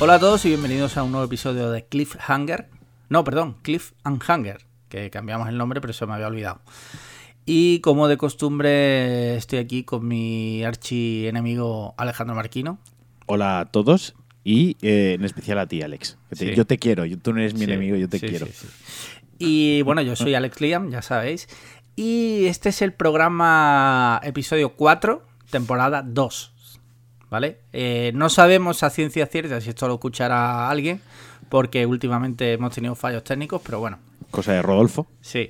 Hola a todos y bienvenidos a un nuevo episodio de Cliffhanger. No, perdón, Cliff and Hanger, que cambiamos el nombre, pero se me había olvidado. Y como de costumbre, estoy aquí con mi archi enemigo Alejandro Marquino. Hola a todos y eh, en especial a ti, Alex. Que te- Sí. Yo te quiero, yo- tú no eres mi Sí, enemigo, yo te sí, quiero. Y bueno, yo soy Alex Liam, ya sabéis. Y este es el programa episodio 4, temporada 2. ¿Vale? Eh, no sabemos a ciencia cierta si esto lo escuchará alguien, porque últimamente hemos tenido fallos técnicos, pero bueno, Cosa de Rodolfo. sí,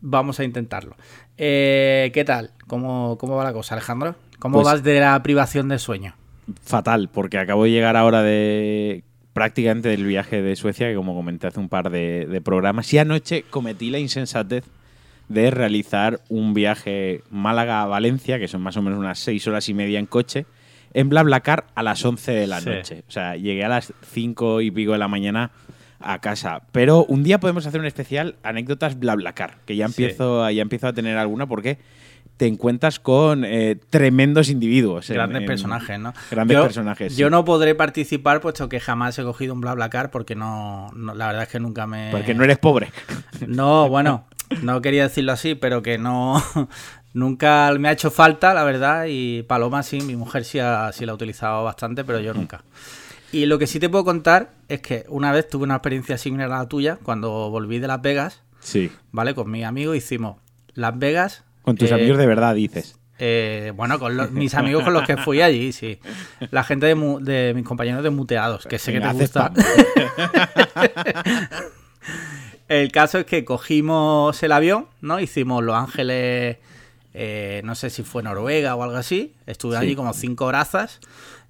vamos a intentarlo. Eh, ¿Qué tal? ¿Cómo, ¿Cómo va la cosa, Alejandro? ¿Cómo Pues- vas de la privación de sueño? Fatal, porque acabo de llegar ahora de prácticamente del viaje de Suecia, que como comenté hace un par de, de programas, y anoche cometí la insensatez de realizar un viaje Málaga a Valencia, que son más o menos unas seis horas y media en coche, en BlaBlaCar a las 11 de la Sí. noche. O sea, llegué a las 5 y pico de la mañana a casa. Pero un día podemos hacer un especial anécdotas BlaBlaCar, que ya Sí. empiezo, ya empiezo a tener alguna porque te encuentras con eh, tremendos individuos. en- Grandes en- personajes, ¿no? Grandes Yo- personajes. Yo sí. no podré participar puesto que jamás he cogido un BlaBlaCar porque no, no- la verdad es que nunca me... Porque no eres pobre. No, bueno, no quería decirlo así, pero que no... Nunca me ha hecho falta, la verdad, y Paloma sí, mi mujer sí, ha- sí la ha utilizado bastante, pero yo nunca. Y lo que sí te puedo contar es que una vez tuve una experiencia similar a la tuya, cuando volví de Las Vegas, Sí. ¿vale? Con mi amigo hicimos Las Vegas... Con tus eh, amigos de verdad, dices. eh, bueno, con los- mis amigos con los que fui allí, sí. La gente de, mu- de mis compañeros de muteados, que sé que te gusta. El caso es que cogimos el avión, ¿no? Hicimos Los Ángeles, eh, no sé si fue Noruega o algo así. Estuve Sí. allí como cinco horazas.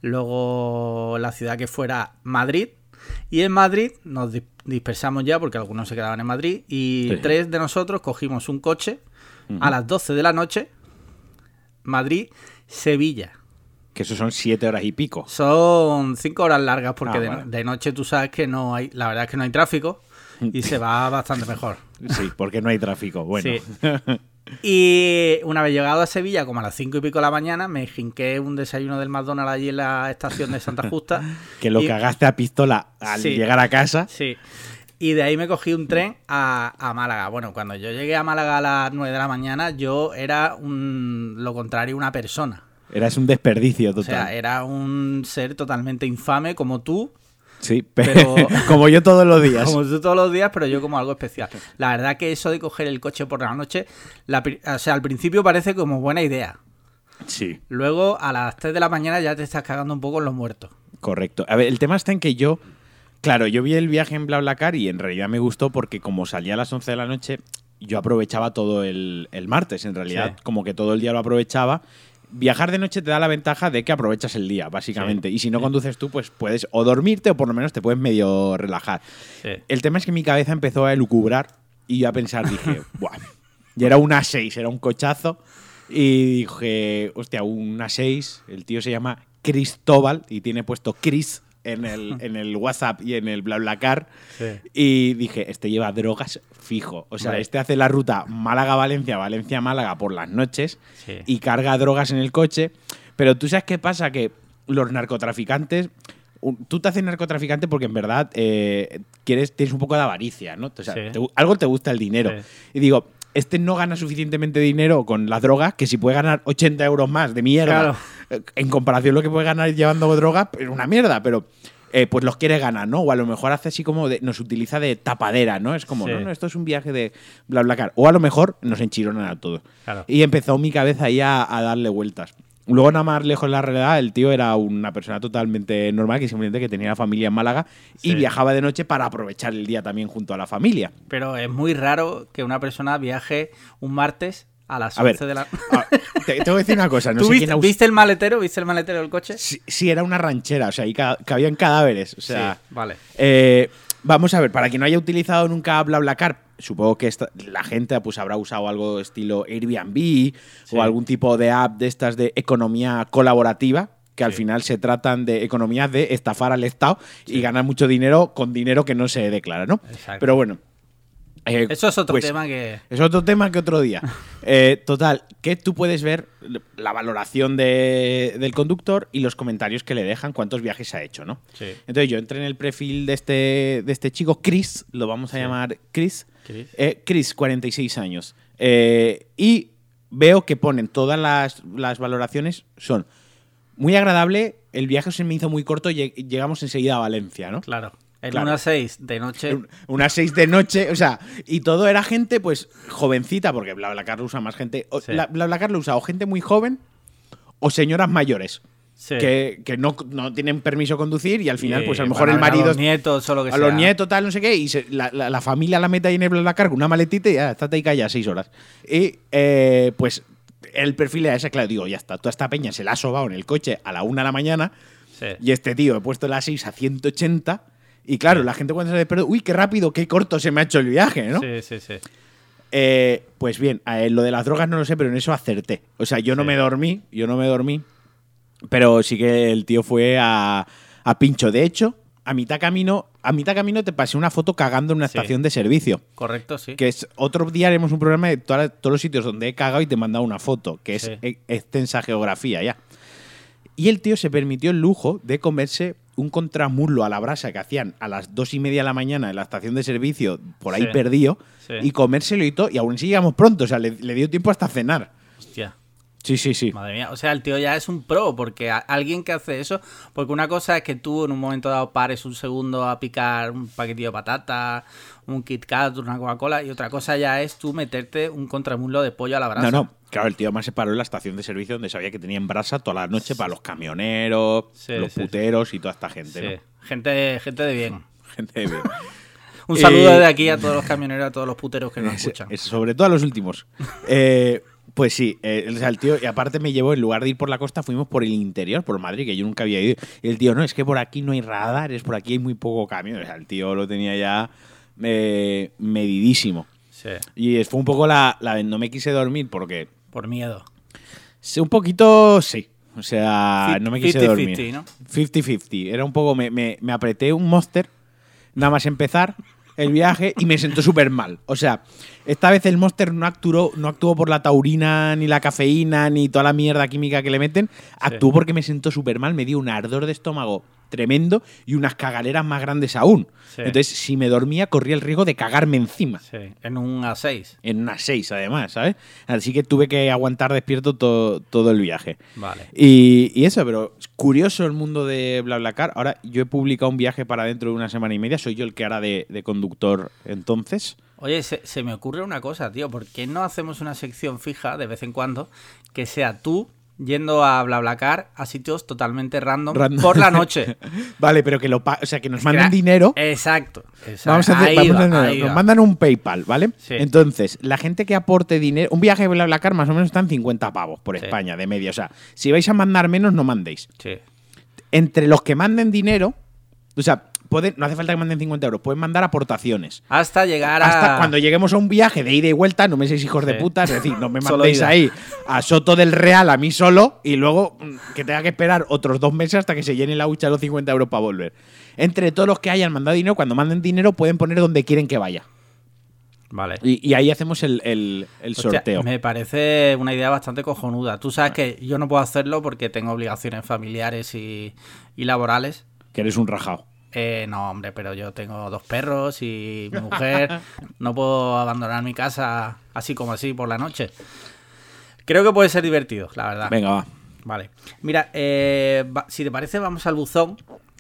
Luego la ciudad que fuera Madrid. Y en Madrid nos dis- dispersamos ya porque algunos se quedaban en Madrid. Y Sí. tres de nosotros cogimos un coche a las 12 de la noche. Madrid-Sevilla. Que eso son siete horas y pico. Son cinco horas largas porque Ah, de, noche tú sabes que no hay, la verdad es que no hay tráfico y se va bastante mejor. Sí, porque no hay tráfico. Bueno. Sí. Y una vez llegado a Sevilla, como a las cinco y pico de la mañana, me jinqué un desayuno del McDonald's allí en la estación de Santa Justa. que lo Y- cagaste a pistola al Sí. llegar a casa. Sí. Y de ahí me cogí un tren a, a Málaga. Bueno, cuando yo llegué a Málaga a las 9 de la mañana, yo era un, lo contrario, una persona. Eras un desperdicio O total. sea, era un ser totalmente infame como tú, sí, pero- como yo todos los días. Como tú todos los días, pero yo como algo especial. La verdad que eso de coger el coche por la noche, la o sea, al principio parece como buena idea. Sí, Luego a las 3 de la mañana ya te estás cagando un poco en los muertos. correcto. A ver, el tema está en que yo. Claro, yo vi el viaje en BlaBlaCar y en realidad me gustó porque como salía a las 11 de la noche, yo aprovechaba todo el, el martes. En realidad, Sí. como que todo el día lo aprovechaba. Viajar de noche te da la ventaja de que aprovechas el día, básicamente. Y si no conduces tú, pues puedes o dormirte o por lo menos te puedes medio relajar. Sí. El tema es que mi cabeza empezó a elucubrar y yo a pensar, dije, Buah. Y era una 6, era un cochazo. Y dije, hostia, una 6. El tío se llama Cristóbal y tiene puesto Chris en el, en el WhatsApp y en el BlaBlaCar. Sí. Y dije, este lleva drogas fijo. O sea, este hace la ruta Málaga-Valencia, Valencia-Málaga por las noches Sí. y carga drogas en el coche. Pero tú sabes qué pasa, que los narcotraficantes, tú te haces narcotraficante porque en verdad eh, quieres, tienes un poco de avaricia, ¿no? O sea, Sí. te gu- algo te gusta el dinero. Sí. Y digo, este no gana suficientemente dinero con las drogas que si puede ganar 80 euros más de mierda, Claro. En comparación a lo que puede ganar llevando drogas, es una mierda, pero... eh, pues los quiere ganar, ¿no? O a lo mejor hace así como de, nos utiliza de tapadera, ¿no? Es como, Sí. no, no, esto es un viaje de bla bla car. O a lo mejor nos enchironan a todos. Claro. Y empezó mi cabeza ahí a, a darle vueltas. Luego, nada más lejos de la realidad, el tío era una persona totalmente normal, que simplemente que tenía familia en Málaga y Sí. viajaba de noche para aprovechar el día también junto a la familia. Pero es muy raro que una persona viaje un martes a las A ver, 11 de la... Te, te voy a decir una cosa, no ¿Tú sé viste, quién ha us- viste el maletero? ¿Viste el maletero del coche? Sí, sí, era una ranchera, o sea, ahí ca- cabían cadáveres. O sea, Sí, vale. Eh, vamos a ver, para quien no haya utilizado nunca BlaBlaCar, supongo que esta- la gente pues, habrá usado algo estilo Airbnb Sí. o algún tipo de app de estas de economía colaborativa, que al Sí. final se tratan de economías de estafar al Estado y ganar mucho dinero con dinero que no se declara, ¿no? Exacto. Pero bueno, Eh, Eso es otro pues, tema que. Es otro tema que otro día. Eh, total, que tú puedes ver la valoración de- del conductor y los comentarios que le dejan, cuántos viajes ha hecho, ¿no? Sí. Entonces yo entré en el perfil de este, de este chico, Chris, lo vamos a Sí. llamar Chris. Chris. Eh, Chris, 46 años. Eh, y veo que ponen todas las, las valoraciones, son muy agradable, el viaje se me hizo muy corto, lleg- llegamos enseguida a Valencia, ¿no? Claro. En Claro. una 6 de noche. Un- Unas seis de noche, o sea, y todo era gente, pues, jovencita, porque BlaBlaCar lo usa más gente. o- Sí. la- BlaBlaCar lo usa o gente muy joven o señoras mayores Sí. que, que no, no tienen permiso de conducir y al final, Y, pues a lo mejor el a marido. los nietos o lo que a sea. los nietos, tal, no sé qué, y se- la, la- la familia la mete ahí en el BlaBlaCar con una maletita y ya, estate ahí calla seis horas. Y eh, pues el perfil era ese, claro, digo, ya está, toda esta peña se la ha sobado en el coche a la una de la mañana. Sí. Y este tío, he puesto la 6 a 180. Y claro, la gente cuando se despierta, uy, qué rápido, qué corto se me ha hecho el viaje, ¿no? Sí, sí, sí. Eh, pues bien, eh, lo de las drogas no lo sé, pero en eso acerté. O sea, yo no Sí. me dormí, yo no me dormí. Pero sí que el tío fue a, a pincho. De hecho, a mitad camino, a mitad camino te pasé una foto cagando en una Sí. estación de servicio. Correcto, sí. Que es otro día haremos un programa de todos los sitios donde he cagado y te he mandado una foto, que es Sí. e- extensa geografía ya. Y el tío se permitió el lujo de comerse un contramuslo a la brasa que hacían a las dos y media de la mañana en la estación de servicio, por ahí Sí. perdido, Sí. y comérselo y todo, y aún así llegamos pronto, o sea, le, le dio tiempo hasta cenar. Hostia. Sí, sí, sí. Madre mía, o sea, el tío ya es un pro, porque alguien que hace eso, porque una cosa es que tú en un momento dado pares un segundo a picar un paquetillo de patata, un Kit Kat, una Coca-Cola, y otra cosa ya es tú meterte un contramuslo de pollo a la brasa. No, no, claro, el tío además se paró en la estación de servicio donde sabía que tenían brasa toda la noche para los camioneros, Sí, los sí, puteros y toda esta gente. Gente, gente de bien. Gente de bien. Un saludo Eh, de aquí a todos los camioneros, a todos los puteros que nos Es- escuchan. es sobre todo a los últimos. Eh, pues sí, eh, o sea, el tío, y aparte me llevó, en lugar de ir por la costa, fuimos por el interior, por Madrid, que yo nunca había ido. Y el tío, no, es que por aquí no hay radares, por aquí hay muy poco camión. O sea, el tío lo tenía ya eh, medidísimo. Sí, Y fue un poco la, la- No me quise dormir porque. Por miedo. sí, Un poquito, sí. O sea, no me quise 50-50, dormir. ¿no? 50-50. Era un poco. Me, me- me apreté un monster, nada más empezar el viaje, y me sentó súper mal. O sea, esta vez el monster no actuó, no actuó por la taurina, ni la cafeína, ni toda la mierda química que le meten. Actuó porque me sentó súper mal, me dio un ardor de estómago tremendo y unas cagaleras más grandes aún. Sí. Entonces, si me dormía, corría el riesgo de cagarme encima. Sí, en un A6. En unas seis, además, ¿sabes? Así que tuve que aguantar despierto to- todo el viaje. Vale. Y, y eso, pero curioso el mundo de BlaBlaCar. Ahora, yo he publicado un viaje para dentro de una semana y media. Soy yo el que hará de, conductor entonces. Oye, se me ocurre una cosa, tío. ¿Por qué no hacemos una sección fija de vez en cuando que sea tú yendo a BlaBlaCar a sitios totalmente random, Random. por la noche? Vale, pero que lo o sea, que nos manden dinero. Exacto. exacto. Vamos a hacer, vamos a hacer- nos va. mandan un PayPal, ¿vale? Sí. Entonces, la gente que aporte dinero, un viaje de BlaBlaCar más o menos están 50 pavos por Sí. España, de media. O sea, si vais a mandar menos, no mandéis. Sí. Entre los que manden dinero, o sea, pueden, no hace falta que manden 50 euros, pueden mandar aportaciones. Hasta llegar a. Hasta cuando lleguemos a un viaje de ida y vuelta, no me seis hijos de puta, es decir, no me mandéis ahí a Soto del Real a mí solo y luego mm, que tenga que esperar otros dos meses hasta que se llene la hucha de los 50 euros para volver. Entre todos los que hayan mandado dinero, cuando manden dinero pueden poner donde quieren que vaya. Vale. Y, y ahí hacemos el, el- el Hostia, sorteo. me parece una idea bastante cojonuda. Tú sabes que yo no puedo hacerlo porque tengo obligaciones familiares y, y laborales. Que eres un rajado. Eh, no, hombre, pero yo tengo dos perros y mi mujer. no puedo abandonar mi casa así como así por la noche. Creo que puede ser divertido, la verdad. Venga, va. Vale. Mira, eh, si te parece, vamos al buzón.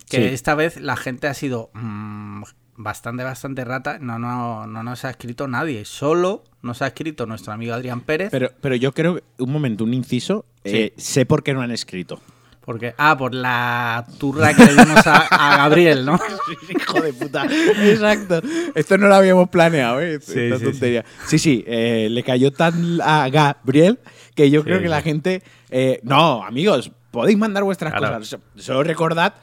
Que Sí. esta vez la gente ha sido mm, bastante, bastante rata. No, no, no nos ha escrito nadie. Solo nos ha escrito nuestro amigo Adrián Pérez. Pero, pero yo creo, un momento, un inciso. eh, sé por qué no han escrito. Porque, ah, por la turra que le dimos a, a Gabriel, ¿no? Hijo de puta. Exacto. Esto no lo habíamos planeado, ¿eh? Sí, Esta sí, tontería. Sí, sí. eh, le cayó tan a Gabriel que yo Sí, creo que sí. la gente. eh, no, amigos, podéis mandar vuestras Claro. cosas. So- Solo recordad,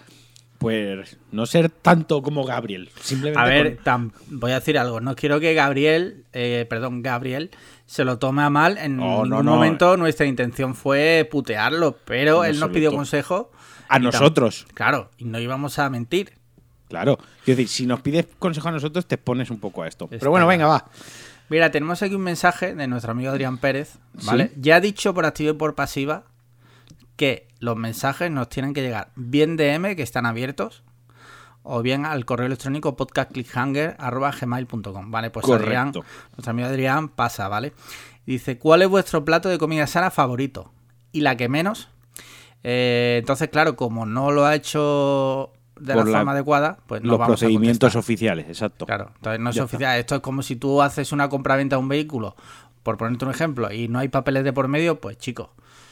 pues, no ser tanto como Gabriel. Simplemente. A ver, con- voy a decir algo. No quiero que Gabriel, eh, perdón, Gabriel, se lo tome a mal. En ningún no. momento nuestra intención fue putearlo, pero En él nos pidió consejo. a nosotros. Claro, y no íbamos a mentir. Claro. Quiero decir, si nos pides consejo a nosotros, te pones un poco a esto. Está Pero bueno, venga, va. Mira, tenemos aquí un mensaje de nuestro amigo Adrián Pérez, ¿vale? Ya ha dicho por activa y por pasiva que los mensajes nos tienen que llegar bien DM, que están abiertos, o bien al correo electrónico podcastclickhanger.gmail.com, ¿vale? Pues Correcto. Adrián, nuestro amigo Adrián, pasa, ¿vale? Dice, ¿cuál es vuestro plato de comida sana favorito? Y la que menos. Eh, entonces, claro, como no lo ha hecho de Por la, la- forma adecuada, pues no Los vamos procedimientos oficiales, exacto. Claro, entonces no es Ya está. oficial. Esto es como si tú haces una compraventa de un vehículo, por ponerte un ejemplo, y no hay papeles de por medio, pues chicos,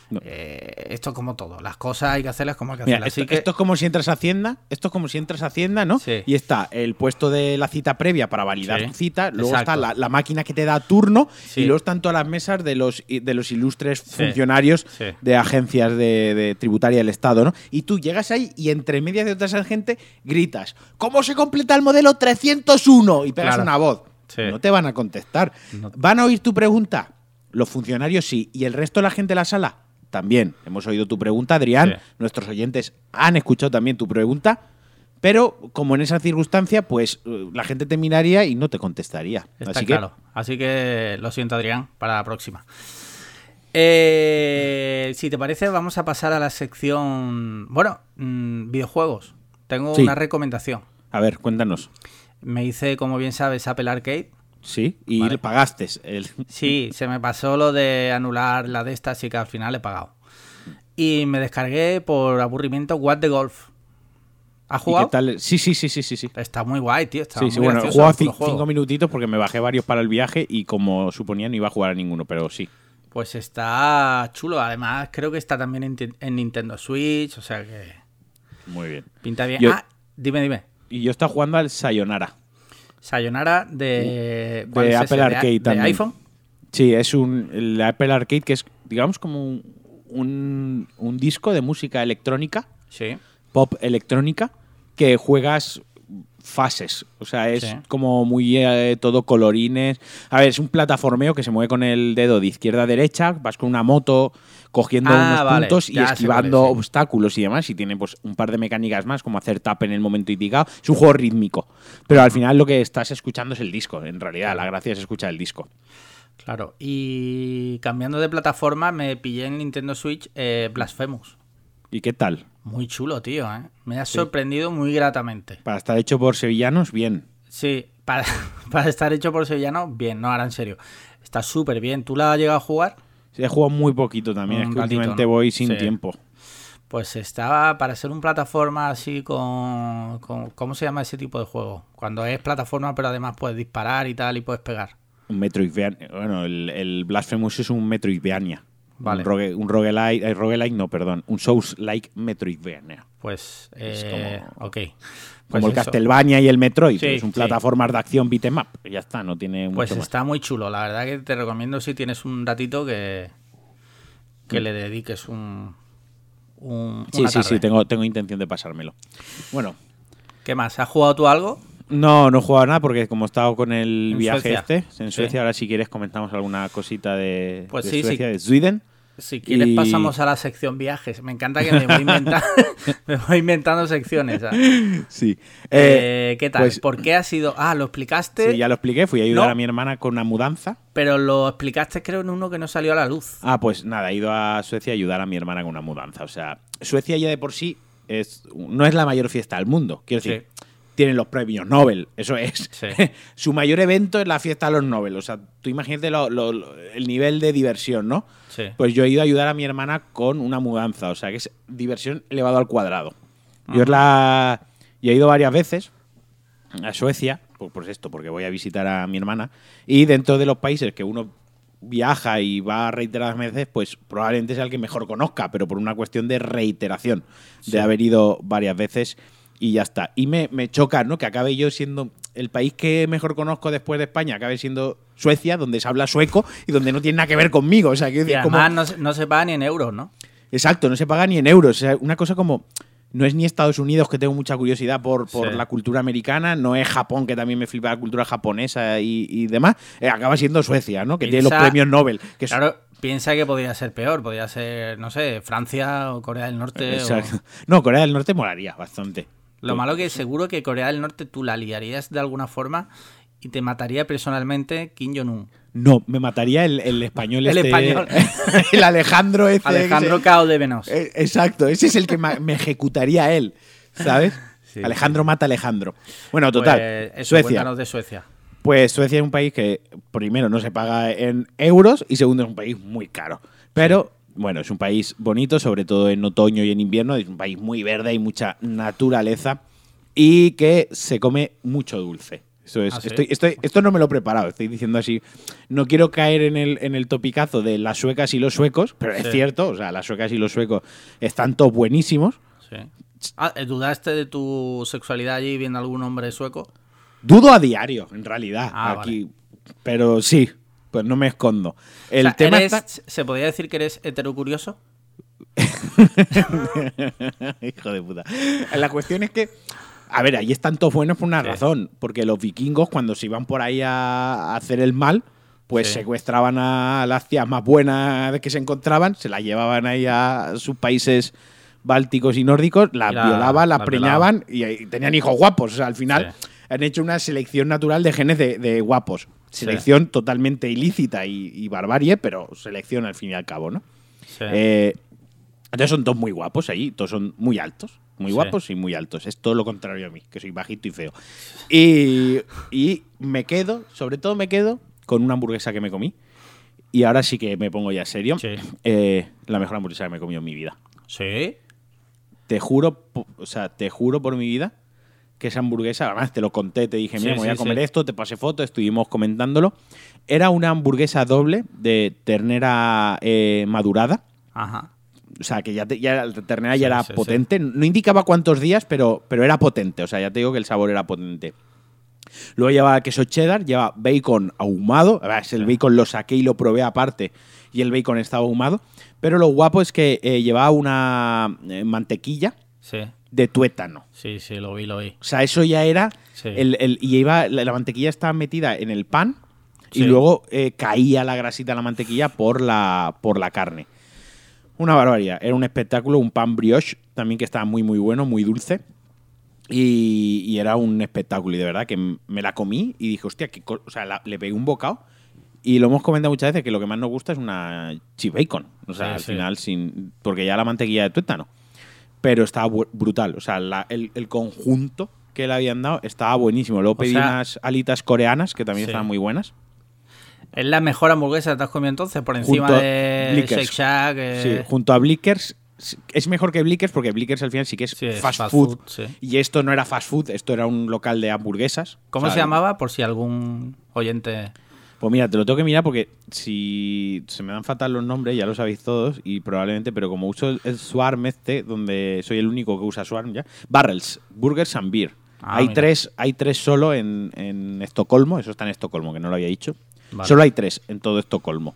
No. eh, esto es como todo. Las cosas hay que hacerlas como hay que Mira, hacerlas. esto, Así que, esto es como si entras a Hacienda, esto es como si entras a Hacienda, ¿no? Sí. Y está el puesto de la cita previa para validar Sí, tu cita, luego exacto. está la, la máquina que te da turno Sí. y luego están todas las mesas de los, de los ilustres funcionarios de agencias de, de tributaria del Estado, ¿no? Y tú llegas ahí y entre medias de otra gente gritas, ¿cómo se completa el modelo 301? Y pegas Claro. una voz. No te van a contestar. No. ¿Van a oír tu pregunta? Los funcionarios sí. ¿Y el resto de la gente de la sala? También. Hemos oído tu pregunta, Adrián. Sí. Nuestros oyentes han escuchado también tu pregunta. Pero como en esa circunstancia, pues eh, la gente te miraría y no te contestaría. está Así claro. Así que lo siento, Adrián, para la próxima. Eh, si te parece, vamos a pasar a la sección. Bueno, mm, videojuegos. Tengo Sí. una recomendación. que, a ver, cuéntanos. Me hice, como bien sabes, Apple Arcade. Sí, y Vale. le pagaste. El... Sí, se me pasó lo de anular la de esta, así que al final he pagado. Y me descargué por aburrimiento What the Golf. ¿Has ¿Y jugado? qué tal? Sí, sí, sí, sí, sí. Está muy guay, tío. Está Sí, muy sí, bueno, he jugado cinco minutitos porque me bajé varios para el viaje y como suponía no iba a jugar a ninguno, pero sí. Pues está chulo. Además, creo que está también en Nintendo Switch. O sea que Muy bien. pinta bien. Yo- Ah, dime, dime. Y yo estaba jugando al Sayonara. Sayonara de, ¿cuál De es Apple? Arcade de, también. iPhone. Sí, es un el Apple Arcade que es, digamos, como un, un, un disco de música electrónica, Sí. pop electrónica, que juegas fases. O sea, es Sí. como muy eh, todo colorines. A ver, es un plataformeo que se mueve con el dedo de izquierda a derecha, vas con una moto cogiendo Ah, unos vale, puntos y esquivando sí. obstáculos y demás. Y tiene pues un par de mecánicas más, como hacer tap en el momento indicado. Es un juego rítmico. Pero al final lo que estás escuchando es el disco. En realidad, la gracia es escuchar el disco. Claro. Y cambiando de plataforma, me pillé en Nintendo Switch eh, Blasphemous. ¿Y qué tal? Muy chulo, tío, ¿eh? Me ha sorprendido muy gratamente. Para estar hecho por sevillanos, bien. Sí, para, para estar hecho por sevillano, bien, no, ahora en serio. Está súper bien. ¿Tú la has llegado a jugar? Sí, He jugado muy poquito también, Un es que ratito, últimamente ¿no? voy sin Sí. tiempo. Pues estaba para ser un plataforma así con, con- ¿Cómo se llama ese tipo de juego? Cuando es plataforma, pero además puedes disparar y tal y puedes pegar. Un Metroidvania. Bueno, el, el Blasphemous es un Metroidvania. Vale. Un, rogue, un roguelike, eh, roguelike, no, perdón. Un Souls-like Metroidvania. Pues, Es eh, como- ok. Pues Como el eso. Castlevania y el Metroid. Sí, es un sí. plataformas de acción beat'em up. Ya está, no tiene Pues mucho más. está muy chulo. La verdad que te recomiendo si tienes un ratito que, que le dediques un, un Sí, una sí, tarde. sí, tengo, tengo intención de pasármelo. Bueno, ¿Qué más? ¿Has jugado tú algo? No, no he jugado nada porque como he estado con el En viaje Suecia. este, en Sí. Suecia, ahora si quieres comentamos alguna cosita de, Pues de sí, sí. Suecia, de Sweden. Si quieres Y- pasamos a la sección viajes. Me encanta que me voy inventando, me voy inventando secciones. ¿sabes? Sí. Eh, ¿Qué tal? pues- ¿Por qué ha sido...? Ah, lo explicaste, Sí, ya lo expliqué, fui a ayudar No. a mi hermana con una mudanza. pero lo explicaste creo en uno que no salió a la luz. Ah, pues nada, he ido a Suecia a ayudar a mi hermana con una mudanza. O sea, Suecia ya de por sí es, no es la mayor fiesta del mundo. Quiero decir, Sí. Tienen los premios Nobel, eso es. Sí. Su mayor evento es la fiesta de los Nobel. O sea, tú imagínate lo- lo- lo- el nivel de diversión, ¿no? Sí. Pues yo he ido a ayudar a mi hermana con una mudanza. O sea, que es diversión elevado al cuadrado. Yo es la. Yo he ido varias veces a Suecia, pues, pues esto, porque voy a visitar a mi hermana. Y dentro de los países que uno viaja y va reiteradas veces, pues probablemente sea el que mejor conozca, pero por una cuestión de reiteración, Sí. de haber ido varias veces y ya está. Y me, me choca, ¿no? Que acabe yo siendo el país que mejor conozco después de España, acabe siendo Suecia, donde se habla sueco y donde no tiene nada que ver conmigo. O sea, Y como- además no, se- no se paga ni en euros, ¿no? Exacto, no se paga ni en euros. O sea, una cosa como. No es ni Estados Unidos, que tengo mucha curiosidad por, por Sí. la cultura americana, no es Japón, que también me flipa la cultura japonesa y, y demás. Eh, acaba siendo Suecia, ¿no? Que tiene los premios Nobel. Que Claro, piensa que podría ser peor. Podría ser, no sé, Francia o Corea del Norte. o-. No, Corea del Norte molaría bastante. Lo malo que seguro que Corea del Norte tú la liarías de alguna forma y te mataría personalmente Kim Jong-un. No, me mataría el, el español El este, español. el Alejandro este. Alejandro Cao de Venos. Eh, exacto, ese es el que me ejecutaría él, ¿sabes? Sí. Alejandro mata a Alejandro. Bueno, total. Pues eso, Suecia. de Suecia. Pues Suecia es un país que, primero, no se paga en euros y segundo, es un país muy caro. Pero, bueno, es un país bonito, sobre todo en otoño y en invierno. Es un país muy verde, hay mucha naturaleza y que se come mucho dulce. Eso es, ¿Ah, sí? estoy, estoy- esto no me lo he preparado, estoy diciendo así. No quiero caer en el, en el topicazo de las suecas y los suecos, pero es cierto, o sea, las suecas y los suecos están todos buenísimos. Sí. Ah, ¿Dudaste de tu sexualidad allí viendo algún hombre sueco? Dudo a diario, en realidad, Ah, aquí. Pero sí, pues no me escondo. El O sea, tema eres- está... ¿Se podría decir que eres heterocurioso? Hijo de puta. La cuestión es que, a ver, ahí están todos buenos por una Sí. razón. Porque los vikingos, cuando se iban por ahí a hacer el mal, pues Sí. secuestraban a las tías más buenas que se encontraban, se las llevaban ahí a sus países bálticos y nórdicos, las la- violaban, las las preñaban y, y tenían hijos guapos. O sea, al final Sí. han hecho una selección natural de genes de, de guapos. Sí. Selección totalmente ilícita y, y barbarie, pero selección al fin y al cabo, ¿no? Sí. Eh, entonces son todos muy guapos ahí, todos son muy altos, muy Sí. guapos y muy altos. Es todo lo contrario a mí, que soy bajito y feo. Y, y me quedo, sobre todo me quedo con una hamburguesa que me comí. Y ahora sí que me pongo ya serio. Sí. Eh, la mejor hamburguesa que me he comido en mi vida. sí. Te juro, o sea, te juro por mi vida que esa hamburguesa, además te lo conté, te dije, mira, Sí, me voy a comer sí. esto, te pasé foto, estuvimos comentándolo. Era una hamburguesa doble de ternera eh, madurada. Ajá. O sea, que ya, te- ya la ternera ya era potente. No indicaba cuántos días, pero, pero era potente. O sea, ya te digo que el sabor era potente. Luego lleva queso cheddar, lleva bacon ahumado. El bacon lo saqué y lo probé aparte. Y el bacon estaba ahumado. Pero lo guapo es que eh, llevaba una eh, mantequilla Sí. De tuétano. Sí, sí, lo vi, lo vi. O sea, eso ya era. Sí. El, el- y iba, la, la mantequilla estaba metida en el pan. Y luego eh, caía la grasita de la mantequilla por la, por la carne. Una barbaridad. Era un espectáculo, un pan brioche también que estaba muy, muy bueno, muy dulce. Y, y era un espectáculo. Y de verdad que me la comí y dije, hostia, qué co- o sea, la- le pegué un bocado. Y lo hemos comentado muchas veces que lo que más nos gusta es una chip bacon. O sea, Sí, al final, sin porque ya la mantequilla de tuétano. Pero estaba brutal. O sea, la- el, el conjunto que le habían dado estaba buenísimo. Luego O pedí sea- unas alitas coreanas que también Sí. estaban muy buenas. ¿Es la mejor hamburguesa que te has comido entonces? Por encima Junto de Blickers. Shake Shack. eh, Sí, junto a Blickers. Es mejor que Blickers porque Blickers al final sí que es, Sí, es fast, fast food. food, sí. Y esto no era fast food, esto era un local de hamburguesas. ¿Cómo O sea, se llamaba? Por si algún oyente. Pues mira, te lo tengo que mirar porque si se me dan fatal los nombres, ya lo sabéis todos, y probablemente, pero como uso el, el Swarm este, donde soy el único que usa Swarm ya, Barrels, Burgers and Beer. Ah, hay, mira. tres, hay tres solo en, en Estocolmo, eso está en Estocolmo, que no lo había dicho. Vale. Solo hay tres en todo Estocolmo.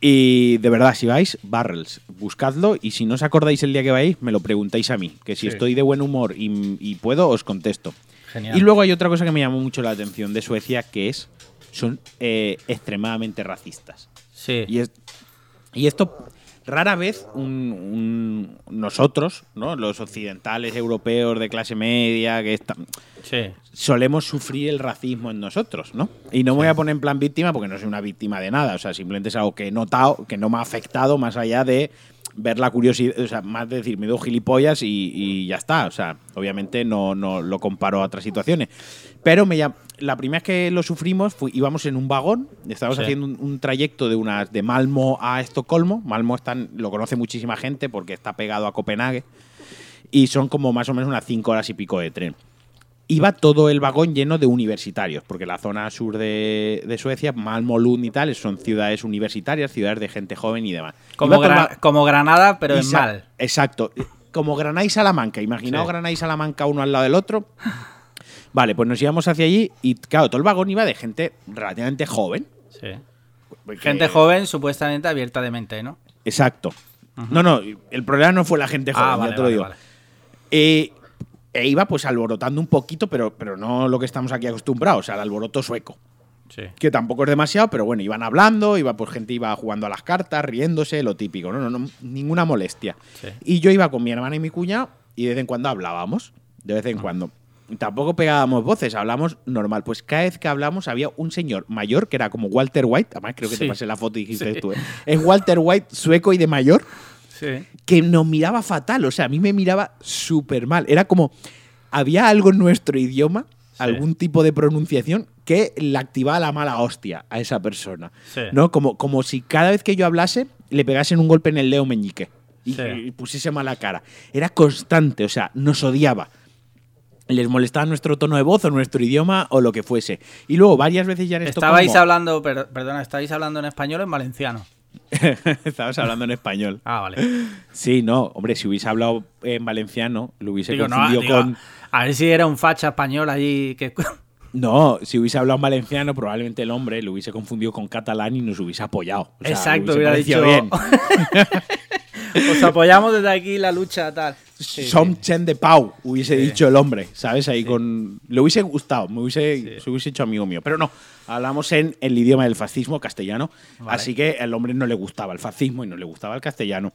Y de verdad, si vais, Barrels, buscadlo y si no os acordáis el día que vais, me lo preguntáis a mí, que si Sí. estoy de buen humor y, y puedo, os contesto. Genial. Y luego hay otra cosa que me llamó mucho la atención de Suecia, que es son eh, extremadamente racistas. Sí. Y, es- y esto rara vez un- un- nosotros, ¿no? los occidentales europeos de clase media, que sí. solemos sufrir el racismo en nosotros, ¿no? Y no me voy a poner en plan víctima porque no soy una víctima de nada, o sea, simplemente es algo que he notado, que no me ha afectado más allá de ver la curiosidad, o sea, más de decir, me doy gilipollas y, y ya está, o sea, obviamente no, no lo comparo a otras situaciones. Pero me la primera vez que lo sufrimos fue, íbamos en un vagón, estábamos Sí. haciendo un, un trayecto de unas de Malmo a Estocolmo, Malmo están, lo conoce muchísima gente porque está pegado a Copenhague, y son como más o menos unas cinco horas y pico de tren iba todo el vagón lleno de universitarios, porque la zona sur de, de Suecia, Malmö, Lund y tal, son ciudades universitarias, ciudades de gente joven y demás. Como, como Granada, pero en mal. Exacto. Como Granada y Salamanca. Imaginaos Sí. Granada y Salamanca uno al lado del otro. Vale, pues nos íbamos hacia allí y, claro, todo el vagón iba de gente relativamente joven. Sí. porque- Gente joven, supuestamente abierta de mente, ¿no? Exacto. No, no, el problema no fue la gente joven, ah, ya vale, te lo vale, digo. vale. Eh, e iba pues alborotando un poquito, pero, pero no lo que estamos aquí acostumbrados, al alboroto sueco. Sí. que tampoco es demasiado, pero bueno, iban hablando, iba pues gente iba jugando a las cartas, riéndose, lo típico, no, no, no ninguna molestia. Sí. Y yo iba con mi hermana y mi cuñado y de vez en cuando hablábamos. de vez en cuando. Tampoco pegábamos voces, hablamos normal. Pues cada vez que hablamos había un señor mayor que era como Walter White, además creo que te pasé la foto y dijiste Sí. tú, ¿eh? es Walter White sueco y de mayor Sí. que nos miraba fatal, o sea, a mí me miraba súper mal. Era como, había algo en nuestro idioma, algún tipo de pronunciación que le activaba la mala hostia a esa persona. Sí. ¿No? Como, como si cada vez que yo hablase le pegasen un golpe en el dedo meñique y, y pusiese mala cara. Era constante, o sea, nos odiaba. Les molestaba nuestro tono de voz o nuestro idioma o lo que fuese. Y luego varias veces ya en esto Estabais hablando, per- perdona, estabais hablando en español o en valenciano. Estabas hablando en español. Ah, vale. Sí, no, hombre, si hubiese hablado en valenciano, lo hubiese Digo, no, confundido digo, con. A ver si era un facha español allí que. No, si hubiese hablado en valenciano, probablemente el hombre lo hubiese confundido con catalán y nos hubiese apoyado. O sea, Exacto, hubiera dicho. bien. Os apoyamos desde aquí la lucha, tal. Sí, Som sí. Chen de Pau, hubiese Sí. dicho el hombre, ¿sabes? Ahí con. Le hubiese gustado, me hubiese, se hubiese hecho amigo mío. Pero no, hablamos en el idioma del fascismo castellano, Vale. así que al hombre no le gustaba el fascismo y no le gustaba el castellano.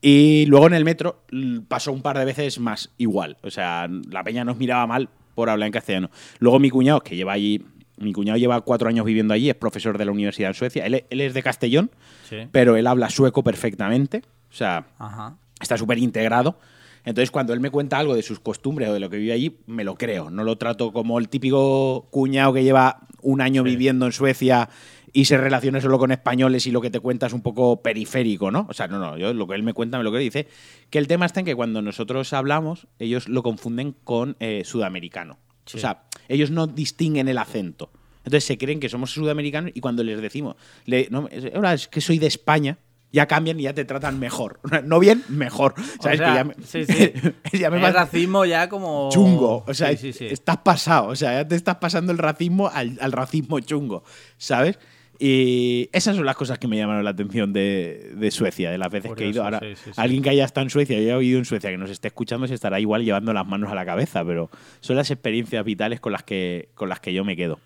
Y luego en el metro pasó un par de veces más igual. O sea, la peña nos miraba mal por hablar en castellano. Luego mi cuñado, que lleva allí. Mi cuñado lleva cuatro años viviendo allí, es profesor de la universidad en Suecia. Él, él es de Castellón, Sí. pero él habla sueco perfectamente. O sea, Ajá. está súper integrado. Entonces, cuando él me cuenta algo de sus costumbres o de lo que vive allí, me lo creo. No lo trato como el típico cuñado que lleva un año Sí. viviendo en Suecia y se relaciona solo con españoles y lo que te cuenta es un poco periférico, ¿no? O sea, no, no, yo lo que él me cuenta me lo creo. Dice que el tema está en que cuando nosotros hablamos, ellos lo confunden con eh, sudamericano. Sí. O sea, ellos no distinguen el acento. Entonces se creen que somos sudamericanos y cuando les decimos, le- no, ahora es que soy de España, ya cambian y ya te tratan mejor. No bien, mejor. O ¿Sabes? sea, que ya me, sí, sí. ya me vas- racismo ya como. chungo. O sea, sí. estás pasado. O sea, ya te estás pasando el racismo al, al racismo chungo. ¿Sabes? Y esas son las cosas que me llamaron la atención de, de Suecia, de las veces que he ido. Ahora, sí, sí, sí. alguien que haya estado en Suecia y haya vivido en Suecia, que nos esté escuchando, se estará igual llevando las manos a la cabeza, pero son las experiencias vitales con las que, con las que yo me quedo.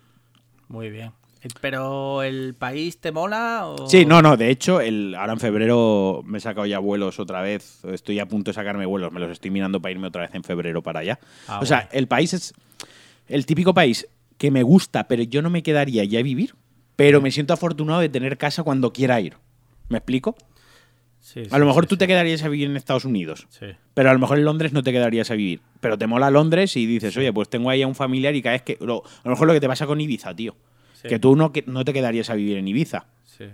Muy bien. Eh, ¿Pero el país te mola? O... Sí, no, no. De hecho, el, ahora en febrero me he sacado ya vuelos otra vez. Estoy a punto de sacarme vuelos. Me los estoy mirando para irme otra vez en febrero para allá. Ah, o sea, el país es el típico país que me gusta, pero yo no me quedaría ya a vivir. Pero me siento afortunado de tener casa cuando quiera ir. ¿Me explico? Sí, A lo mejor sí, tú te quedarías a vivir en Estados Unidos. Sí. Pero a lo mejor en Londres no te quedarías a vivir. Pero te mola Londres y dices, oye, pues tengo ahí a un familiar y cada vez que. lo- a lo mejor lo que te pasa con Ibiza, tío. Sí. Que tú no, que, no te quedarías a vivir en Ibiza. Sí.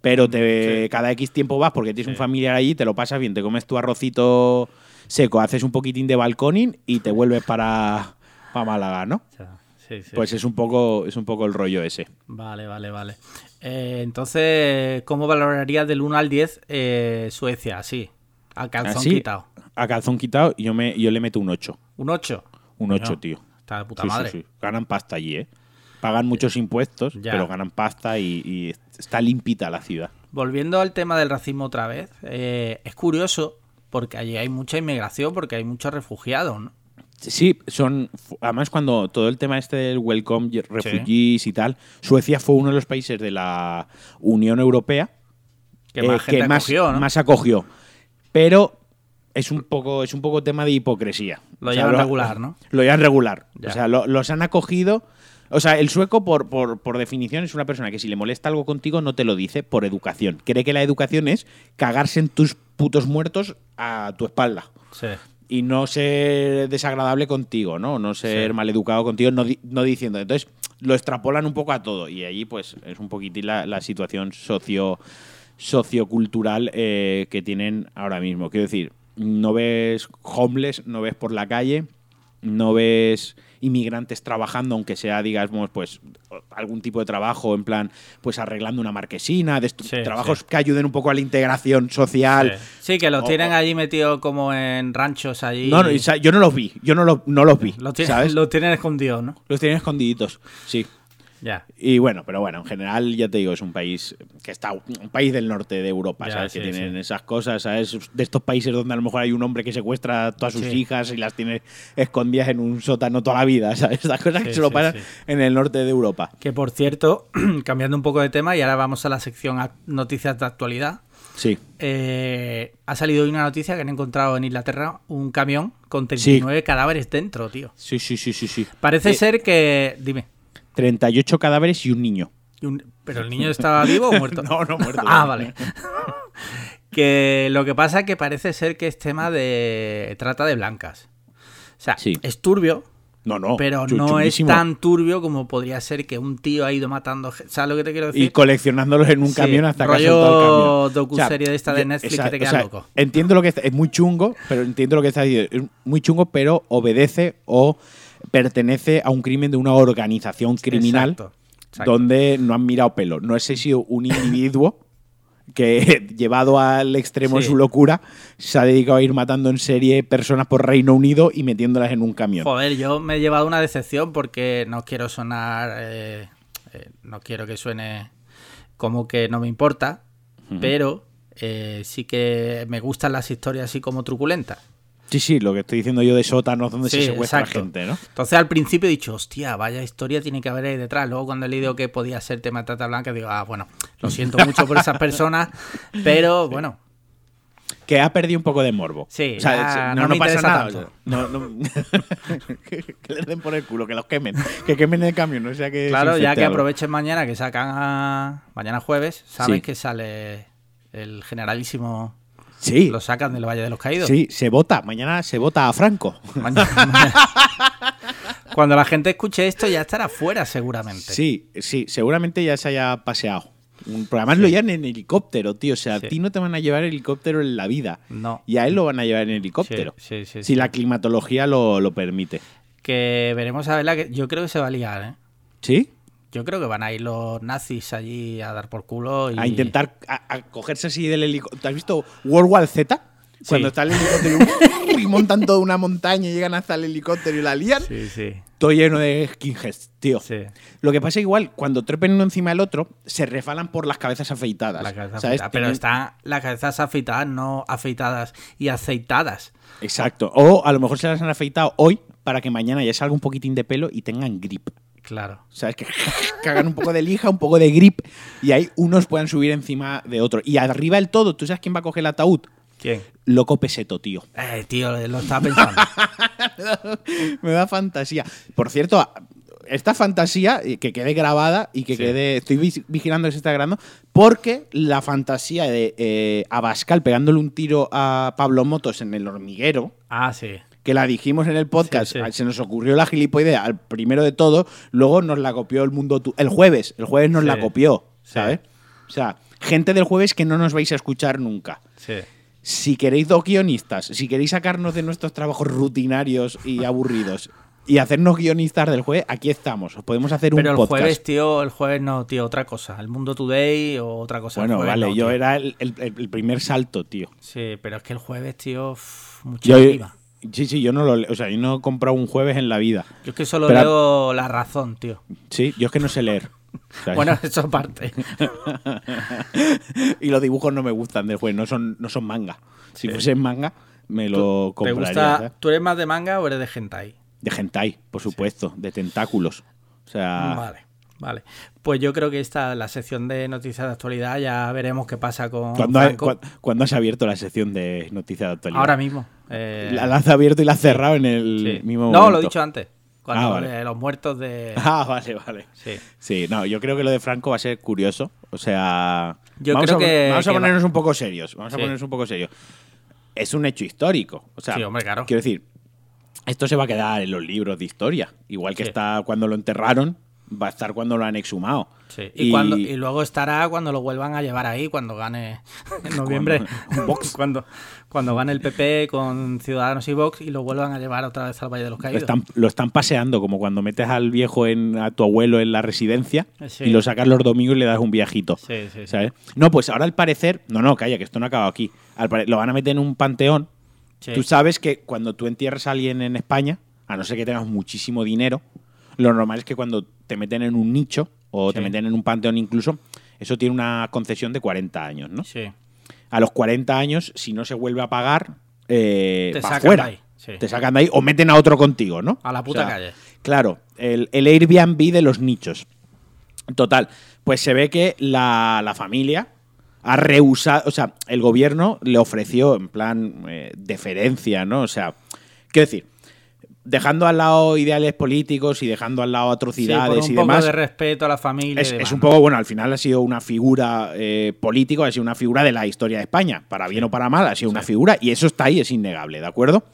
Pero te, cada X tiempo vas porque tienes un familiar allí, te lo pasas bien, te comes tu arrocito seco, haces un poquitín de balconing y te vuelves para, para Málaga, ¿no? O sea, sí, sí, Pues es un poco es un poco el rollo ese. Vale, vale, vale. Eh, entonces, ¿cómo valorarías del 1 al 10 eh, Suecia? Así, a calzón Así, quitado. A calzón quitado, yo me yo le meto un 8. ¿Un 8? Un 8, tío. Está de puta Sí, madre. Ganan pasta allí, ¿eh? Pagan muchos impuestos, Ya. pero ganan pasta y, y está limpita la ciudad. Volviendo al tema del racismo otra vez, eh, es curioso porque allí hay mucha inmigración, porque hay muchos refugiados, ¿no? Sí, son. Además, cuando todo el tema este del Welcome Refugees y tal, Suecia fue uno de los países de la Unión Europea Que eh, más más, acogió, ¿no? más acogió. Pero es un poco, es un poco tema de hipocresía. Lo O sea, regular, ¿no? Lo llaman regular. Ya. O sea, lo- los han acogido. O sea, el sueco, por, por, por definición, es una persona que si le molesta algo contigo, no te lo dice por educación. Cree que la educación es cagarse en tus putos muertos a tu espalda Sí. Y no ser desagradable contigo, ¿no? No ser Sí. maleducado contigo, no, no diciendo. Entonces, lo extrapolan un poco a todo. Y allí, pues, es un poquitín la, la situación socio, sociocultural eh, que tienen ahora mismo. Quiero decir, no ves homeless, no ves por la calle, no ves inmigrantes trabajando, aunque sea, digamos, pues algún tipo de trabajo, en plan, pues arreglando una marquesina, de estos Sí, trabajos sí. que ayuden un poco a la integración social. Sí, que los O- tienen allí metidos como en ranchos allí. No, no, yo no los vi, yo no, lo- no los vi, los, los tienen escondidos, ¿no? Los tienen escondiditos, sí. Ya. Y bueno, pero bueno, en general ya te digo, es un país que está un país del norte de Europa, Ya, ¿sabes? sí, que tienen sí. esas cosas, ¿sabes? De estos países donde a lo mejor hay un hombre que secuestra a todas sus Sí. hijas y las tiene escondidas en un sótano toda la vida, ¿sabes? Estas cosas que Sí, solo pasan sí. en el norte de Europa. Que por cierto, cambiando un poco de tema y ahora vamos a la sección noticias de actualidad. Sí. Eh, ha salido hoy una noticia que han encontrado en Inglaterra un camión con 39 cadáveres dentro, tío. Sí, sí, sí, sí, sí. Parece Eh, ser que. Dime. 38 cadáveres y un niño. y un- ¿Pero el niño estaba vivo o muerto? No, no muerto. Ah, vale. que lo que pasa es que parece ser que es tema de trata de blancas. O sea, Sí. es turbio, No, no. pero no chunguísimo. es tan turbio como podría ser que un tío ha ido matando. ¿Sabes lo que te quiero decir? Y coleccionándolos en un Sí, camión hasta que ha soltado el camión. docuserie de esta de Netflix que te queda loco. Entiendo lo que está- es muy chungo, pero entiendo lo que está diciendo. Es muy chungo, pero obedece o pertenece a un crimen de una organización criminal Exacto, exacto. donde no han mirado pelo. No es sido un individuo que, llevado al extremo de Sí. su locura, se ha dedicado a ir matando en serie personas por Reino Unido y metiéndolas en un camión. Joder, yo me he llevado una decepción porque no quiero sonar. eh, eh, no quiero que suene como que no me importa, pero eh, sí que me gustan las historias así como truculentas. Sí, sí, lo que estoy diciendo yo de sótanos donde Sí, se secuestra exacto. gente, ¿no? Entonces al principio he dicho, hostia, vaya historia tiene que haber ahí detrás. Luego cuando he leído que podía ser tema de trata blanca, digo, ah, bueno, lo siento mucho por esas personas, pero bueno, Que ha perdido un poco de morbo. Sí, O sea, no me pasa nada. tanto. o no- no- que, que les den por el culo, que los quemen. Que quemen el camión, no sea que. claro, ya que aprovechen mañana que sacan a... mañana jueves, sabes Sí. que sale el generalísimo, Sí, lo sacan del Valle de los Caídos. sí, se vota. Mañana se vota a Franco. Cuando la gente escuche esto ya estará fuera seguramente. Sí, sí, seguramente ya se haya paseado. Además lo llevan en helicóptero, tío. O sea, Sí. a ti no te van a llevar helicóptero en la vida. No. Y a él lo van a llevar en Sí, helicóptero. sí, sí, si sí. la climatología lo, lo permite. Que veremos a verla, que yo creo que se va a liar, ¿eh? ¿Sí? Yo creo que van a ir los nazis allí a dar por culo y... A intentar a, a cogerse así del helicóptero. ¿Te has visto World War Z? Cuando Sí. está el helicóptero y montan toda una montaña y llegan hasta el helicóptero y la lían. Sí, sí, Todo lleno de skinheads, tío. sí. Lo que pasa igual, cuando trepen uno encima del otro, se refalan por las cabezas afeitadas. La cabeza ¿sabes? afeitada. Pero están las cabezas afeitadas, no afeitadas y aceitadas. Exacto. O a lo mejor se las han afeitado hoy para que mañana ya salga un poquitín de pelo y tengan grip. Claro. ¿Sabes? Que cagan un poco de lija, un poco de grip y ahí unos puedan subir encima de otro. Y arriba del todo, ¿tú sabes quién va a coger el ataúd? ¿Quién? Loco Peseto, tío. Eh, tío, lo estaba pensando. Me da fantasía. Por cierto, esta fantasía, eh, que quede grabada y que Sí. quede. Estoy vigilando que se está grabando, porque la fantasía de eh, Abascal pegándole un tiro a Pablo Motos en el hormiguero. ah, sí. Que la dijimos en el podcast, Sí, sí. se nos ocurrió la gilipoidea al primero de todo, luego nos la copió el mundo. Tu- el jueves, el jueves nos Sí. la copió. ¿sabes? O sea, gente del jueves que no nos vais a escuchar nunca. Sí. Si queréis dos guionistas, si queréis sacarnos de nuestros trabajos rutinarios y aburridos y hacernos guionistas del jueves, aquí estamos. Os podemos hacer Pero un el podcast. jueves, tío, el jueves no, tío, otra cosa. El Mundo Today o otra cosa. El bueno, jueves vale, no, yo tío. era el, el- el primer salto, tío. Sí, pero es que el jueves, tío, mucha Yo, arriba. Sí, sí, yo no lo, le- o sea, yo no he comprado un jueves en la vida. Yo es que solo Pero- leo La Razón, tío. Sí, yo es que no sé leer. ¿sabes? Bueno, eso aparte. y los dibujos no me gustan del jueves, no son, no son manga. Si fuesen manga, me lo ¿Te compraría. gusta, ¿sabes? ¿Tú eres más de manga o eres de hentai? De hentai, por supuesto, de tentáculos. O sea, Vale, vale. Pues yo creo que esta, la sección de noticias de actualidad, ya veremos qué pasa con ¿cuándo, ha- cuándo has abierto la sección de noticias de actualidad? Ahora mismo. Eh, La, la has abierto y la has cerrado en el sí. mismo No, momento. lo he dicho antes. Cuando Ah, vale. los muertos de... Ah, vale, vale. Sí. Sí, no, yo creo que lo de Franco va a ser curioso. O sea, Yo vamos creo a, que- vamos a va- ponernos un poco serios. Vamos a ponernos un poco serios. Es un hecho histórico. O sea, Sí, hombre, claro. quiero decir, esto se va a quedar en los libros de historia. Igual que está cuando lo enterraron, va a estar cuando lo han exhumado. Sí. Y, cuando, y luego estará cuando lo vuelvan a llevar ahí, cuando gane en noviembre. Vox. cuando, cuando gane el PP con Ciudadanos y Vox y lo vuelvan a llevar otra vez al Valle de los Lo Caídos. están, lo están paseando, como cuando metes al viejo en, a tu abuelo en la residencia Sí. y lo sacas los domingos y le das un viajito. Sí, sí, sí. ¿sabes? No, pues ahora al parecer. No, no, calla, que esto no ha acabado aquí. Al pare- lo van a meter en un panteón. Sí. Tú sabes que cuando tú entierras a alguien en España, a no ser que tengas muchísimo dinero, Lo normal es que cuando te meten en un nicho o te meten en un panteón incluso, eso tiene una concesión de 40 años, ¿no? Sí. A los 40 años, si no se vuelve a pagar, eh, Te sacan fuera. de ahí, sí. Te sacan de ahí o meten a otro contigo, ¿no? A la puta O sea, calle. Claro, el, el Airbnb de los nichos. Total, pues se ve que la, la familia ha rehusado, o sea, el gobierno le ofreció en plan eh, deferencia, ¿no? O sea, quiero decir, dejando al lado ideales políticos y dejando al lado Sí, atrocidades por un y poco demás, de respeto a la familia. es, y es demás, un ¿no? poco, bueno, al final ha sido una figura eh, política, ha sido una figura de la historia de España, para bien o para mal, ha sido una figura y eso está ahí, es innegable, ¿de acuerdo?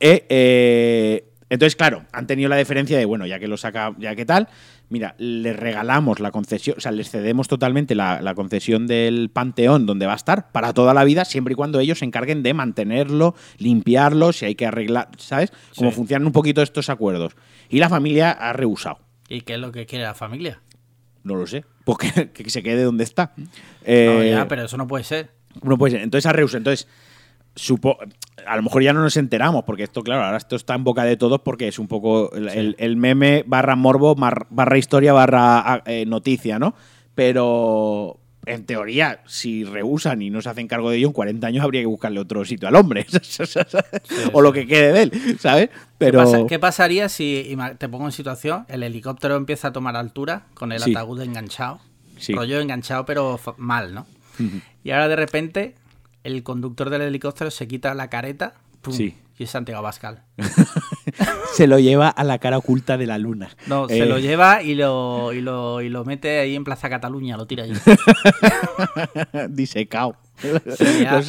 Eh, eh, entonces, claro, han tenido la diferencia de, bueno, ya que lo saca, ya que tal, mira, les regalamos la concesión, o sea, les cedemos totalmente la, la concesión del panteón donde va a estar para toda la vida, siempre y cuando ellos se encarguen de mantenerlo, limpiarlo, si hay que arreglar, ¿sabes? Cómo Sí. funcionan un poquito estos acuerdos. Y la familia ha rehusado. ¿Y qué es lo que quiere la familia? No lo sé. Porque que se quede donde está. No, Eh, ya, pero eso no puede ser. no puede ser. Entonces a Reus. Entonces, supo, a lo mejor ya no nos enteramos, porque esto, claro, ahora esto está en boca de todos porque es un poco el, el- el meme barra morbo, barra historia, barra ah, eh, noticia, ¿no? Pero en teoría, si rehusan y no se hacen cargo de ello, en 40 años habría que buscarle otro sitio al hombre. o lo que quede de él, ¿sabes? Pero. ¿Qué, pasa- qué pasaría si, te pongo en situación, el helicóptero empieza a tomar altura con el ataúd enganchado? Rollo enganchado, pero mal, ¿no? Y ahora de repente, el conductor del helicóptero se quita la careta ¡pum! Sí. y es Santiago Pascal. se lo lleva a la cara oculta de la luna. No, Eh, se lo lleva y lo, y, lo, y lo mete ahí en Plaza Cataluña, lo tira allí. Disecao. Sería-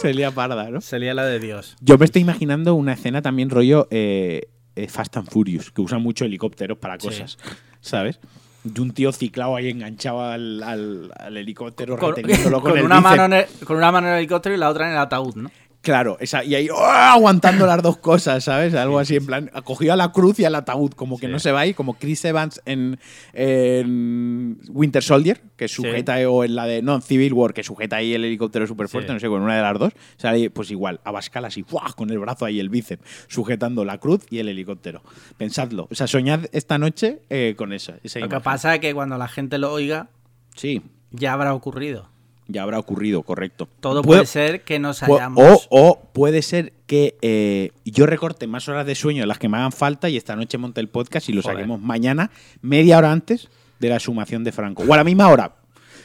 Sería parda, ¿no? Sería la de Dios. Yo me estoy imaginando una escena también rollo eh, eh, Fast and Furious, que usan mucho helicópteros para Sí. cosas, ¿sabes? De un tío ciclado ahí enganchado al, al- al helicóptero, Con, reteniéndolo con, con el una bíceps. mano en el, con una mano en el helicóptero y la otra en el ataúd, ¿no? Claro, esa, y ahí ¡oh! aguantando las dos cosas, ¿sabes? Algo así, en plan, acogido a la cruz y al ataúd, como que Sí. no se va ahí, como Chris Evans en, en Winter Soldier, que sujeta, o en la de, no, en Civil War, que sujeta ahí el helicóptero súper fuerte, Sí. no sé, con una de las dos, sale pues igual, a Bascal así, con el brazo ahí, el bíceps, sujetando la cruz y el helicóptero. Pensadlo, o sea, soñad esta noche eh, con eso. esa Lo que pasa es que cuando la gente lo oiga, Sí, ya habrá ocurrido. Ya habrá ocurrido, correcto. Todo Puede- puede ser que nos hayamos... O, o puede ser que eh, yo recorte más horas de sueño de las que me hagan falta y esta noche monte el podcast y lo Joder. saquemos mañana, media hora antes de la sumación de Franco. O a la misma hora.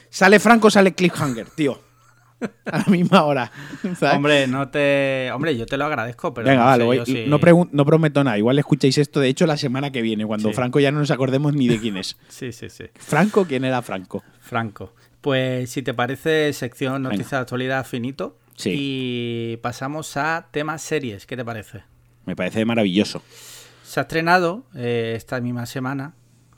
Sale Franco, sale Cliffhanger, tío. A la misma hora. ¿sabes? Hombre, no te... Hombre, yo te lo agradezco, pero Venga, no vale, sé voy- no, prometo nada. Igual escucháis esto, de hecho, la semana que viene, cuando Sí. Franco ya no nos acordemos ni de quién es. Sí, sí, sí. Franco, ¿quién era Franco? Franco. Pues si te parece, sección noticias de actualidad finito. Sí. Y pasamos a temas series. ¿Qué te parece? Me parece maravilloso. Se ha estrenado eh, esta misma semana.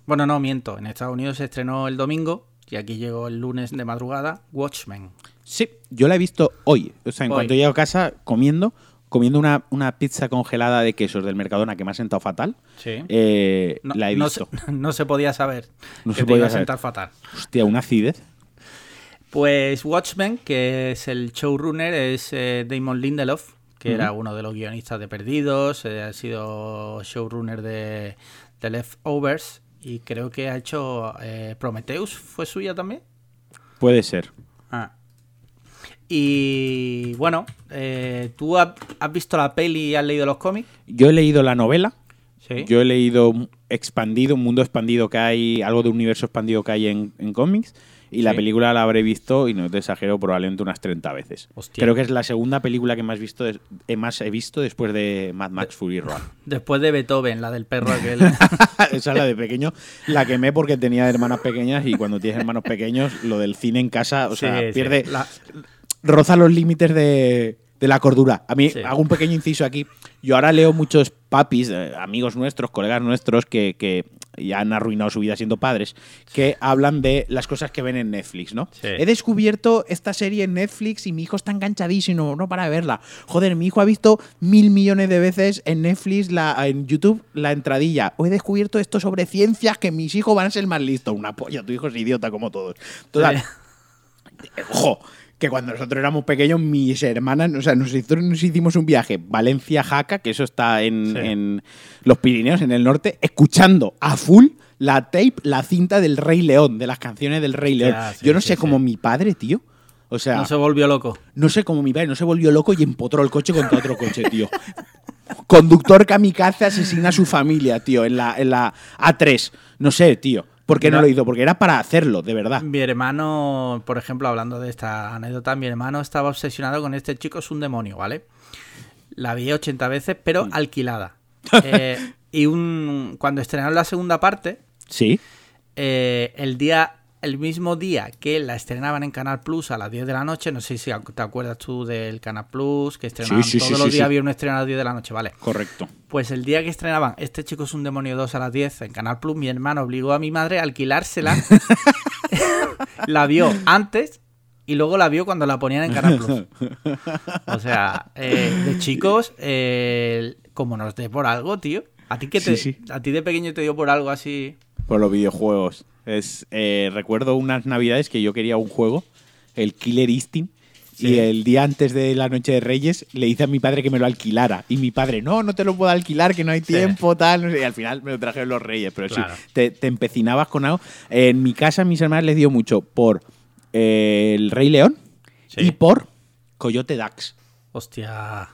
Bueno, no, miento. En Estados Unidos se estrenó el domingo y aquí llegó el lunes de madrugada. Watchmen. Sí, yo la he visto hoy. O sea, en Hoy. cuanto llego a casa comiendo, comiendo una, una pizza congelada de quesos del Mercadona que me ha sentado fatal, Sí. eh, No, la he no visto. se, no se podía saber No que se te iba podía a sentar fatal. Hostia, una acidez. Pues Watchmen, que es el showrunner, es eh, Damon Lindelof, que era uno de los guionistas de Perdidos, eh, ha sido showrunner de, de Leftovers y creo que ha hecho eh, Prometheus, ¿fue suya también? Puede ser. Ah. Y bueno, ¿tú ha- has visto la peli y has leído los cómics? Yo he leído la novela. Sí. Yo he leído expandido, un mundo expandido que hay, algo de universo expandido que hay en, en cómics. Y la Sí. película la habré visto, y no te exagero, probablemente unas 30 veces. Hostia. Creo que es la segunda película que más, visto eh, más he visto después de Mad Max Fury Road. Después de Beethoven, la del perro aquel. Esa es la de pequeño. La quemé porque tenía hermanas pequeñas y cuando tienes hermanos pequeños, lo del cine en casa, o sea, Sí, sí. pierde, La- roza los límites de, de la cordura. A mí, Sí. hago un pequeño inciso aquí. Yo ahora leo muchos papis, eh, amigos nuestros, colegas nuestros, que, que ya han arruinado su vida siendo padres, que hablan de las cosas que ven en Netflix, ¿no? Sí. He descubierto esta serie en Netflix y mi hijo está enganchadísimo, no para de verla. Joder, mi hijo ha visto mil millones de veces en Netflix, la, en YouTube, la entradilla. O he descubierto esto sobre ciencias que mis hijos van a ser más listos. Una polla, tu hijo es idiota como todos. Total, Sí. Ojo, que cuando nosotros éramos pequeños, mis hermanas, o sea, nosotros nos hicimos un viaje Valencia-Jaca, que eso está en, Sí. en los Pirineos, en el norte, escuchando a full la tape, la cinta del Rey León, de las canciones del Rey León. Sí, Yo no sí, sé cómo mi padre, tío. O sea, No se volvió loco. no sé cómo mi padre no se volvió loco y empotró el coche contra otro coche, tío. Conductor kamikaze asesina a su familia, tío, en la, en la A3. No sé, tío. ¿Por qué no, No. lo hizo? Porque era para hacerlo, de verdad. Mi hermano, por ejemplo, hablando de esta anécdota, mi hermano estaba obsesionado con este chico, es un demonio, ¿vale? La vi 80 veces, pero Mm. alquilada. Eh, y un, cuando estrenaron la segunda parte, Sí. eh, el día el mismo día que la estrenaban en Canal Plus a las 10 de la noche, no sé si te acuerdas tú del Canal Plus, que estrenaban Sí, sí, todos sí, los días había un estreno a las 10 de la noche, ¿vale? Correcto. Pues el día que estrenaban Este chico es un demonio 2 a las 10 en Canal Plus, mi hermano obligó a mi madre a alquilársela. la vio antes y luego la vio cuando la ponían en Canal Plus. O sea, eh, de chicos, eh, como nos dé por algo, tío. ¿A ti, que te. ¿A ti de pequeño te dio por algo así? Por los videojuegos. Es, eh, recuerdo unas navidades que yo quería un juego, el Killer Instinct. Sí. Y el día antes de la Noche de Reyes le hice a mi padre que me lo alquilara. Y mi padre, no, no te lo puedo alquilar, que no hay Sí. tiempo, tal. no sé. Y al final me lo trajeron los Reyes. Pero Claro. sí, te, te empecinabas con algo. En mi casa, a mis hermanas les dio mucho por eh, el Rey León Sí. y por Coyote Dax. Hostia.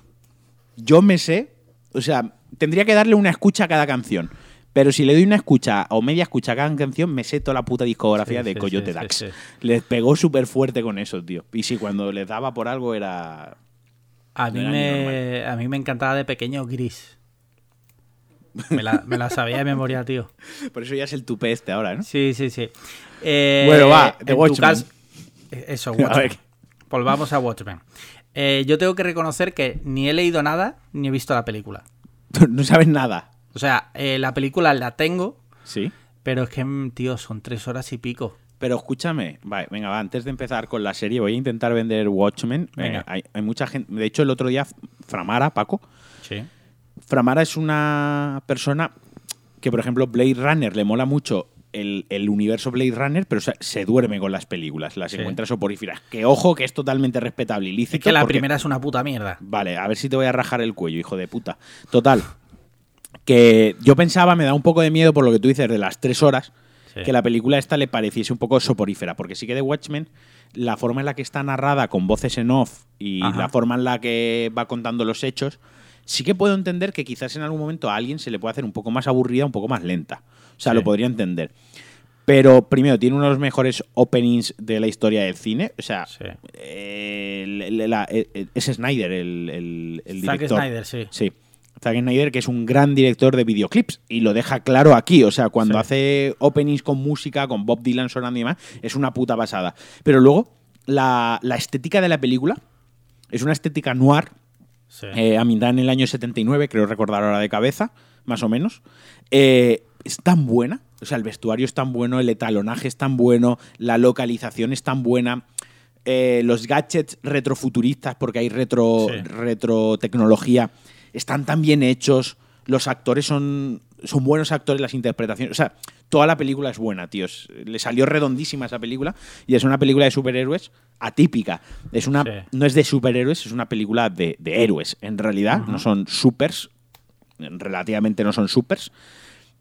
Yo me sé, o sea, tendría que darle una escucha a cada canción. Pero si le doy una escucha o media escucha a cada canción, me sé toda la puta discografía Sí, de sí, Coyote sí, Dax. sí, sí. Les pegó súper fuerte con eso, tío. Y sí, cuando les daba por algo era. A mí, era me, a mí me encantaba de pequeño Gris. Me la, me la sabía de memoria, tío. Por eso ya es el tupé este ahora, ¿no? Sí, sí, sí. Eh, Bueno, va, The Watchmen. eh, Eso, A Watchmen. ver. Volvamos a Watchmen. Eh, yo tengo que reconocer que ni he leído nada ni he visto la película. No sabes nada. O sea, eh, la película la tengo, Sí. pero es que, mm, tío, son tres horas y pico. Pero escúchame, vale, venga, va, antes de empezar con la serie, voy a intentar vender Watchmen. Venga. Hay, hay mucha gente. De hecho, el otro día, Framara, Paco, Sí. Framara es una persona que, por ejemplo, Blade Runner le mola mucho el, el universo Blade Runner, pero se, se duerme con las películas, las Sí. encuentra soporíferas. Que ojo, que es totalmente respetable y lícito. Es que la porque- primera es una puta mierda. Vale, a ver si te voy a rajar el cuello, hijo de puta. Total. Que yo pensaba, me da un poco de miedo por lo que tú dices de las tres horas, Sí. que la película esta le pareciese un poco soporífera. Porque sí que de Watchmen, la forma en la que está narrada con voces en off y Ajá. la forma en la que va contando los hechos, sí que puedo entender que quizás en algún momento a alguien se le puede hacer un poco más aburrida, un poco más lenta. O sea, Sí. lo podría entender. Pero primero, tiene uno de los mejores openings de la historia del cine. O sea, Sí. eh, la- es Snyder el, el, el Zack director. Snyder, sí. Sí. Zack Snyder, que es un gran director de videoclips, y lo deja claro aquí. O sea, cuando Sí. hace openings con música, con Bob Dylan sonando y demás, es una puta pasada. Pero luego, la, la estética de la película es una estética noir, Sí. eh, ambientada en el año 79, creo recordar ahora de cabeza, más o menos. Eh, es tan buena, o sea, el vestuario es tan bueno, el etalonaje es tan bueno, la localización es tan buena. eh, los gadgets retrofuturistas, porque hay retro, Sí. retrotecnología, están tan bien hechos. Los actores son, son buenos actores, las interpretaciones. O sea, toda la película es buena, tíos. Le salió redondísima esa película y es una película de superhéroes atípica. Es una, Sí. No es de superhéroes, es una película de, de héroes, en realidad. No son supers, relativamente no son supers,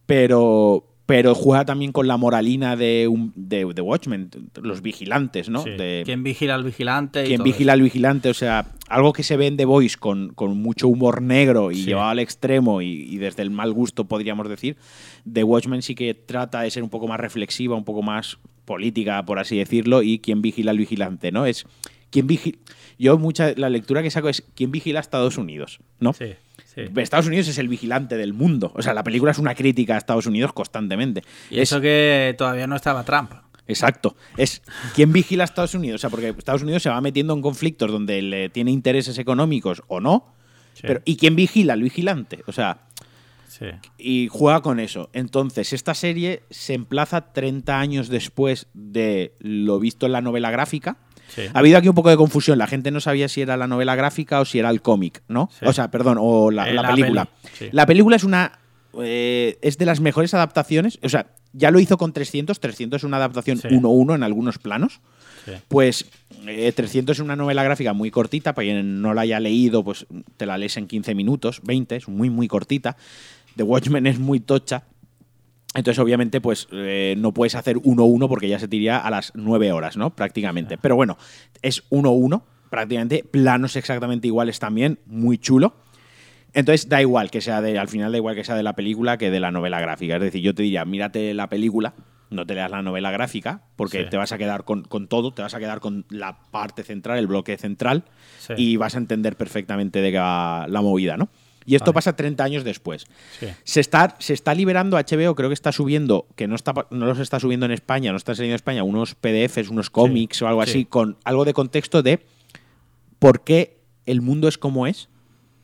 pero, pero juega también con la moralina de, un, de, de Watchmen, los vigilantes, ¿no? Sí. De- ¿Quién vigila al vigilante? todo vigila al vigilante, o sea, algo que se ve en The Voice con, con mucho humor negro y Sí. llevado al extremo y, y desde el mal gusto, podríamos decir, The Watchmen sí que trata de ser un poco más reflexiva, un poco más política, por así decirlo, y quien vigila al vigilante, ¿no? Es quien vigila. Yo, mucha, la lectura que saco es quién vigila a Estados Unidos, ¿no? Sí, sí. Estados Unidos es el vigilante del mundo. O sea, la película es una crítica a Estados Unidos constantemente. Y Es- eso que todavía no estaba Trump. Exacto. Es quién vigila a Estados Unidos. O sea, porque Estados Unidos se va metiendo en conflictos donde le tiene intereses económicos o no. Sí. Pero, ¿Y quién vigila? El vigilante. O sea, Sí. y juega con eso. Entonces, esta serie se emplaza 30 años después de lo visto en la novela gráfica. Sí. Ha habido aquí un poco de confusión. La gente no sabía si era la novela gráfica o si era el cómic, ¿no? Sí. O sea, perdón, o la, Eh, la la película. peli, sí. La película es una. eh, es de las mejores adaptaciones. O sea, ya lo hizo con 300. 300 es una adaptación Sí. 1-1 en algunos planos. Pues eh, 300 es una novela gráfica muy cortita, para quien no la haya leído, pues te la lees en 15 minutos, 20, es muy, muy cortita. The Watchmen es muy tocha. Entonces, obviamente, pues eh, no puedes hacer 1-1 porque ya se te iría a las 9 horas, ¿no? Prácticamente. Pero bueno, es 1-1, prácticamente, planos exactamente iguales también, muy chulo. Entonces da igual que sea de, al final da igual que sea de la película que de la novela gráfica. Es decir, yo te diría, mírate la película, no te leas la novela gráfica, porque Sí. te vas a quedar con, con todo, te vas a quedar con la parte central, el bloque central, Sí. y vas a entender perfectamente de qué va la movida, ¿no? Y esto Vale. pasa 30 años después. Sí. Se está, se está liberando HBO, creo que está subiendo, que no, está, no los está subiendo en España, no está saliendo en España, unos PDFs, unos cómics o algo sí. así, con algo de contexto de por qué el mundo es como es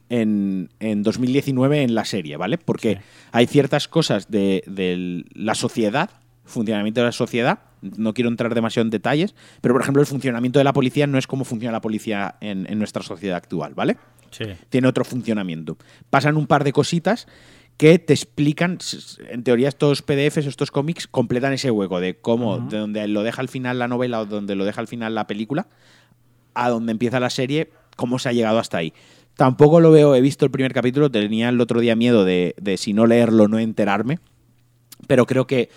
en, en 2019 en la serie, ¿vale? Porque hay ciertas cosas de, de la sociedad, funcionamiento de la sociedad, no quiero entrar demasiado en detalles, pero por ejemplo el funcionamiento de la policía no es como funciona la policía en, en nuestra sociedad actual, ¿vale? Sí. tiene otro funcionamiento. Pasan un par de cositas que te explican, en teoría estos PDFs, estos cómics, completan ese hueco de cómo, de donde lo deja al final la novela o donde lo deja al final la película, a donde empieza la serie, cómo se ha llegado hasta ahí. Tampoco lo veo, he visto el primer capítulo, tenía el otro día miedo de, de si no leerlo, no enterarme, pero creo que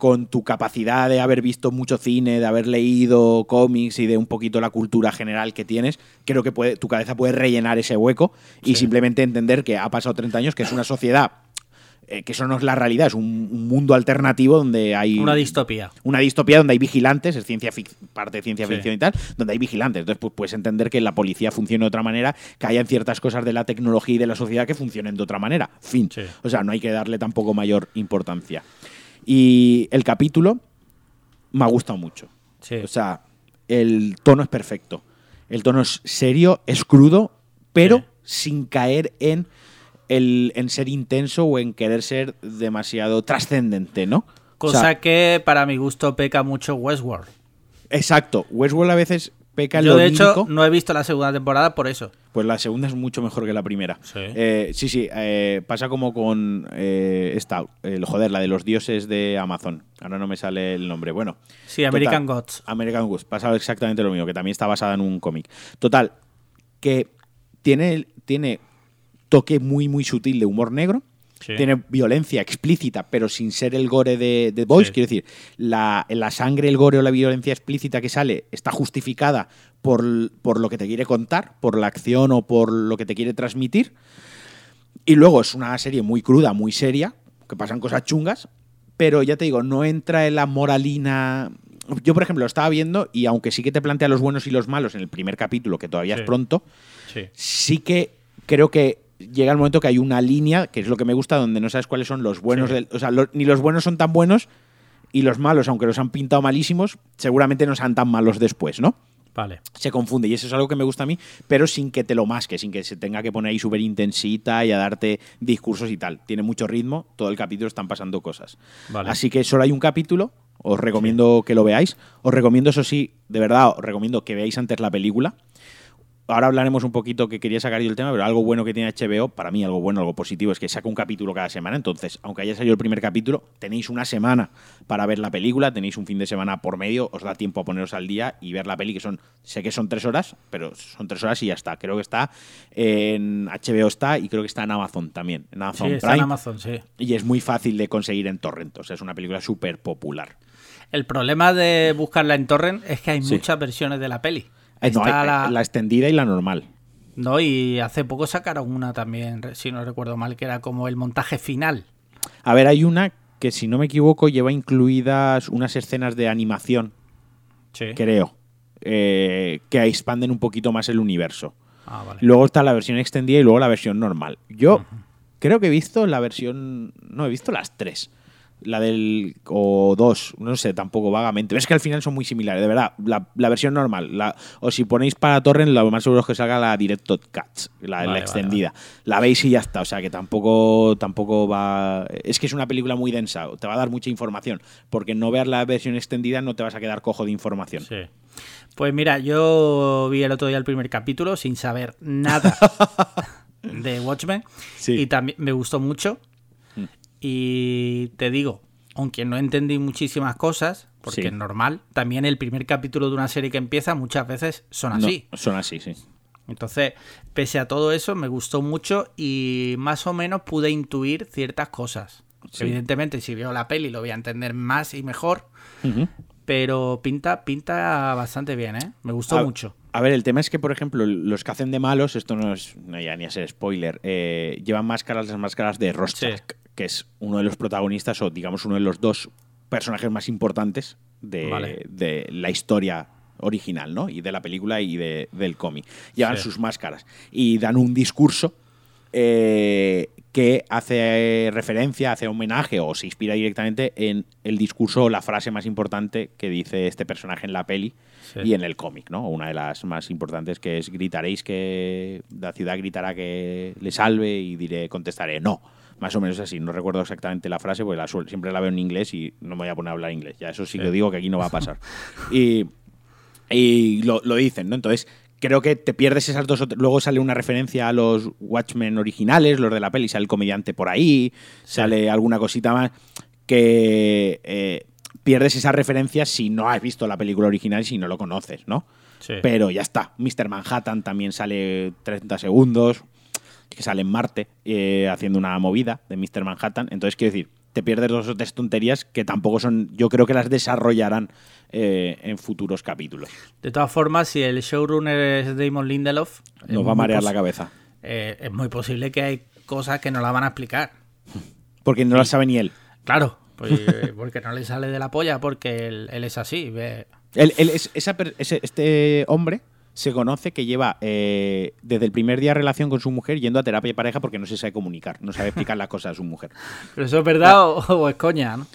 con tu capacidad de haber visto mucho cine, de haber leído cómics y de un poquito la cultura general que tienes, creo que puede, tu cabeza puede rellenar ese hueco y Sí. simplemente entender que ha pasado 30 años, que es una sociedad, eh, que eso no es la realidad, es un, un mundo alternativo donde hay... Una distopía. una distopía donde hay vigilantes, es ciencia fic- parte de ciencia Sí. ficción y tal, donde hay vigilantes. Entonces, pues, puedes entender que la policía funcione de otra manera, que hayan ciertas cosas de la tecnología y de la sociedad que funcionen de otra manera. Fin. Sí. O sea, no hay que darle tampoco mayor importancia. Y el capítulo me ha gustado mucho. Sí. O sea, el tono es perfecto. El tono es serio, es crudo, pero Sí. sin caer en, el, en ser intenso o en querer ser demasiado trascendente, ¿no? O Cosa sea, que para mi gusto peca mucho Westworld. Exacto. Westworld a veces peca en Yo lo de hecho lírico, no he visto la segunda temporada por eso. pues la segunda es mucho mejor que la primera. Sí. Eh, sí, sí. eh, pasa como con eh, esta, el joder, la de los dioses de Amazon. Ahora no me sale el nombre. Bueno. Sí, American Total, Gods. American Gods. Pasa exactamente lo mismo, que también está basada en un cómic. Total, que tiene, tiene toque muy, muy sutil de humor negro. Sí. Tiene violencia explícita, pero sin ser el gore de, de Boys. Sí. Quiero decir, la, la sangre, el gore o la violencia explícita que sale está justificada por, por lo que te quiere contar, por la acción o por lo que te quiere transmitir. Y luego es una serie muy cruda, muy seria, que pasan cosas chungas, pero ya te digo, no entra en la moralina. Yo, por ejemplo, lo estaba viendo y aunque sí que te plantea los buenos y los malos en el primer capítulo, que todavía Sí. es pronto, Sí. sí que creo que llega el momento que hay una línea, que es lo que me gusta, donde no sabes cuáles son los buenos, Sí. del- o sea, lo- ni los buenos son tan buenos y los malos, aunque los han pintado malísimos, seguramente no sean tan malos después, ¿no? Vale. se confunde y eso es algo que me gusta a mí, pero sin que te lo masque, sin que se tenga que poner ahí súper intensita y a darte discursos y tal. Tiene mucho ritmo, todo el capítulo están pasando cosas. Vale. Así que solo hay un capítulo, os recomiendo que lo veáis. Os recomiendo, eso sí, de verdad, os recomiendo que veáis antes la película. Ahora hablaremos un poquito que quería sacar yo el tema, pero algo bueno que tiene HBO, para mí algo bueno, algo positivo, es que saca un capítulo cada semana. Entonces, aunque haya salido el primer capítulo, tenéis una semana para ver la película, tenéis un fin de semana por medio, os da tiempo a poneros al día y ver la peli, que son, sé que son tres horas, pero son tres horas y ya está. Creo que está en HBO está y creo que está en Amazon también, en Amazon Sí, está Prime. en Amazon, sí. Y es muy fácil de conseguir en torrent, o sea, es una película súper popular. El problema de buscarla en torrent es que hay Sí. muchas versiones de la peli. No, Está hay- la- la extendida y la normal. No, y hace poco sacaron una también, si no recuerdo mal, que era como el montaje final. A ver, hay una que, si no me equivoco, lleva incluidas unas escenas de animación, Sí. creo, eh, que expanden un poquito más el universo. Ah, vale. Luego está la versión extendida y luego la versión normal. Yo creo que he visto la versión... No, he visto las tres. La del... o dos, no sé, tampoco vagamente. Es que al final son muy similares, de verdad. La, la versión normal. La, o si ponéis para torrent, lo más seguro es que salga la Directed Cuts, la, la Vale, vale, extendida. La veis y ya está. O sea que tampoco, tampoco va... Es que es una película muy densa. Te va a dar mucha información. Porque no veas la versión extendida no te vas a quedar cojo de información. Sí. Pues mira, yo vi el otro día el primer capítulo sin saber nada de Watchmen Sí. y también me gustó mucho. Y te digo, aunque no entendí muchísimas cosas, porque Sí. es normal, también el primer capítulo de una serie que empieza muchas veces son No, así. son así, sí. Entonces, pese a todo eso, me gustó mucho y más o menos pude intuir ciertas cosas. Sí. Evidentemente, si veo la peli lo voy a entender más y mejor, pero pinta, pinta bastante bien, ¿eh? Me gustó A- mucho. A ver, el tema es que, por ejemplo, los que hacen de malos, esto no es no ya ni a ser spoiler, eh, llevan máscaras, las máscaras de Rorschach, que es uno de los protagonistas o, digamos, uno de los dos personajes más importantes de, Vale. de la historia original, ¿no? Y de la película y de- del cómic. Llevan Sí. sus máscaras y dan un discurso eh, que hace referencia, hace homenaje o se inspira directamente en el discurso o la frase más importante que dice este personaje en la peli Sí. y en el cómic, ¿no? Una de las más importantes que es gritaréis que la ciudad gritará que le salve y diré contestaré no. Más o menos así, no recuerdo exactamente la frase, porque la suel- siempre la veo en inglés y no me voy a poner a hablar inglés. Ya eso sí, Sí. que digo que aquí no va a pasar. y y lo, lo dicen, ¿no? Entonces, creo que te pierdes esas dos. Luego sale una referencia a los Watchmen originales, los de la peli, sale el comediante por ahí, sale alguna cosita más que eh, pierdes esas referencias si no has visto la película original y si no lo conoces, ¿no? Sí. Pero ya está. Mr. Manhattan también sale 30 segundos, que sale en Marte eh, haciendo una movida de Mr. Manhattan. Entonces, quiero decir, te pierdes dos o tres tonterías que tampoco son. Yo creo que las desarrollarán eh, en futuros capítulos. De todas formas, si el showrunner es Damon Lindelof, Nos va a marear la cabeza. eh, es muy posible que hay cosas que no la van a explicar. Porque no las sabe ni él. Claro, pues, porque no le sale de la polla, porque él, él es así. ve- Él- él es- esa ese- este hombre se conoce que lleva eh, desde el primer día relación con su mujer yendo a terapia de pareja porque no se sabe comunicar, no sabe explicar las cosas a su mujer. Pero eso es verdad o, o es coña, ¿no?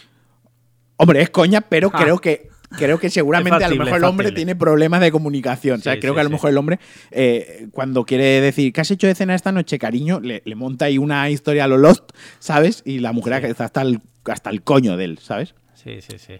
Hombre, es coña, pero Ah. creo que creo que seguramente a lo mejor el hombre tiene problemas de comunicación. O sea, creo sí, que a lo sí. mejor el hombre, eh, cuando quiere decir, ¿qué has hecho de cena esta noche, cariño? Le, le monta ahí una historia a lo Lost, ¿sabes? Y la mujer está hasta el, hasta el coño de él, ¿sabes? Sí, sí, sí.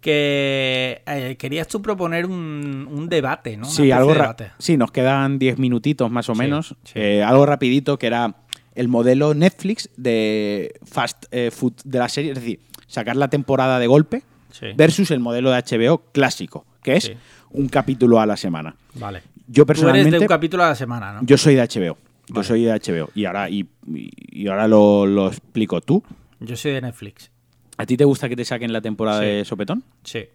Que eh, querías tú proponer un, un debate, ¿no? Una Sí, algo de debate. sí, nos quedan 10 minutitos más o Sí, menos. sí. Eh, algo rapidito que era el modelo Netflix de fast eh, food de la serie, es decir, sacar la temporada de golpe Sí. versus el modelo de HBO clásico, que es un capítulo a la semana. Vale. Yo Tú eres personalmente de un capítulo a la semana, ¿no? yo soy de HBO. Yo soy de HBO y ahora y, y- y ahora lo, lo explico tú. Yo soy de Netflix. ¿A ti te gusta que te saquen la temporada Sí. de Sopetón? Sí.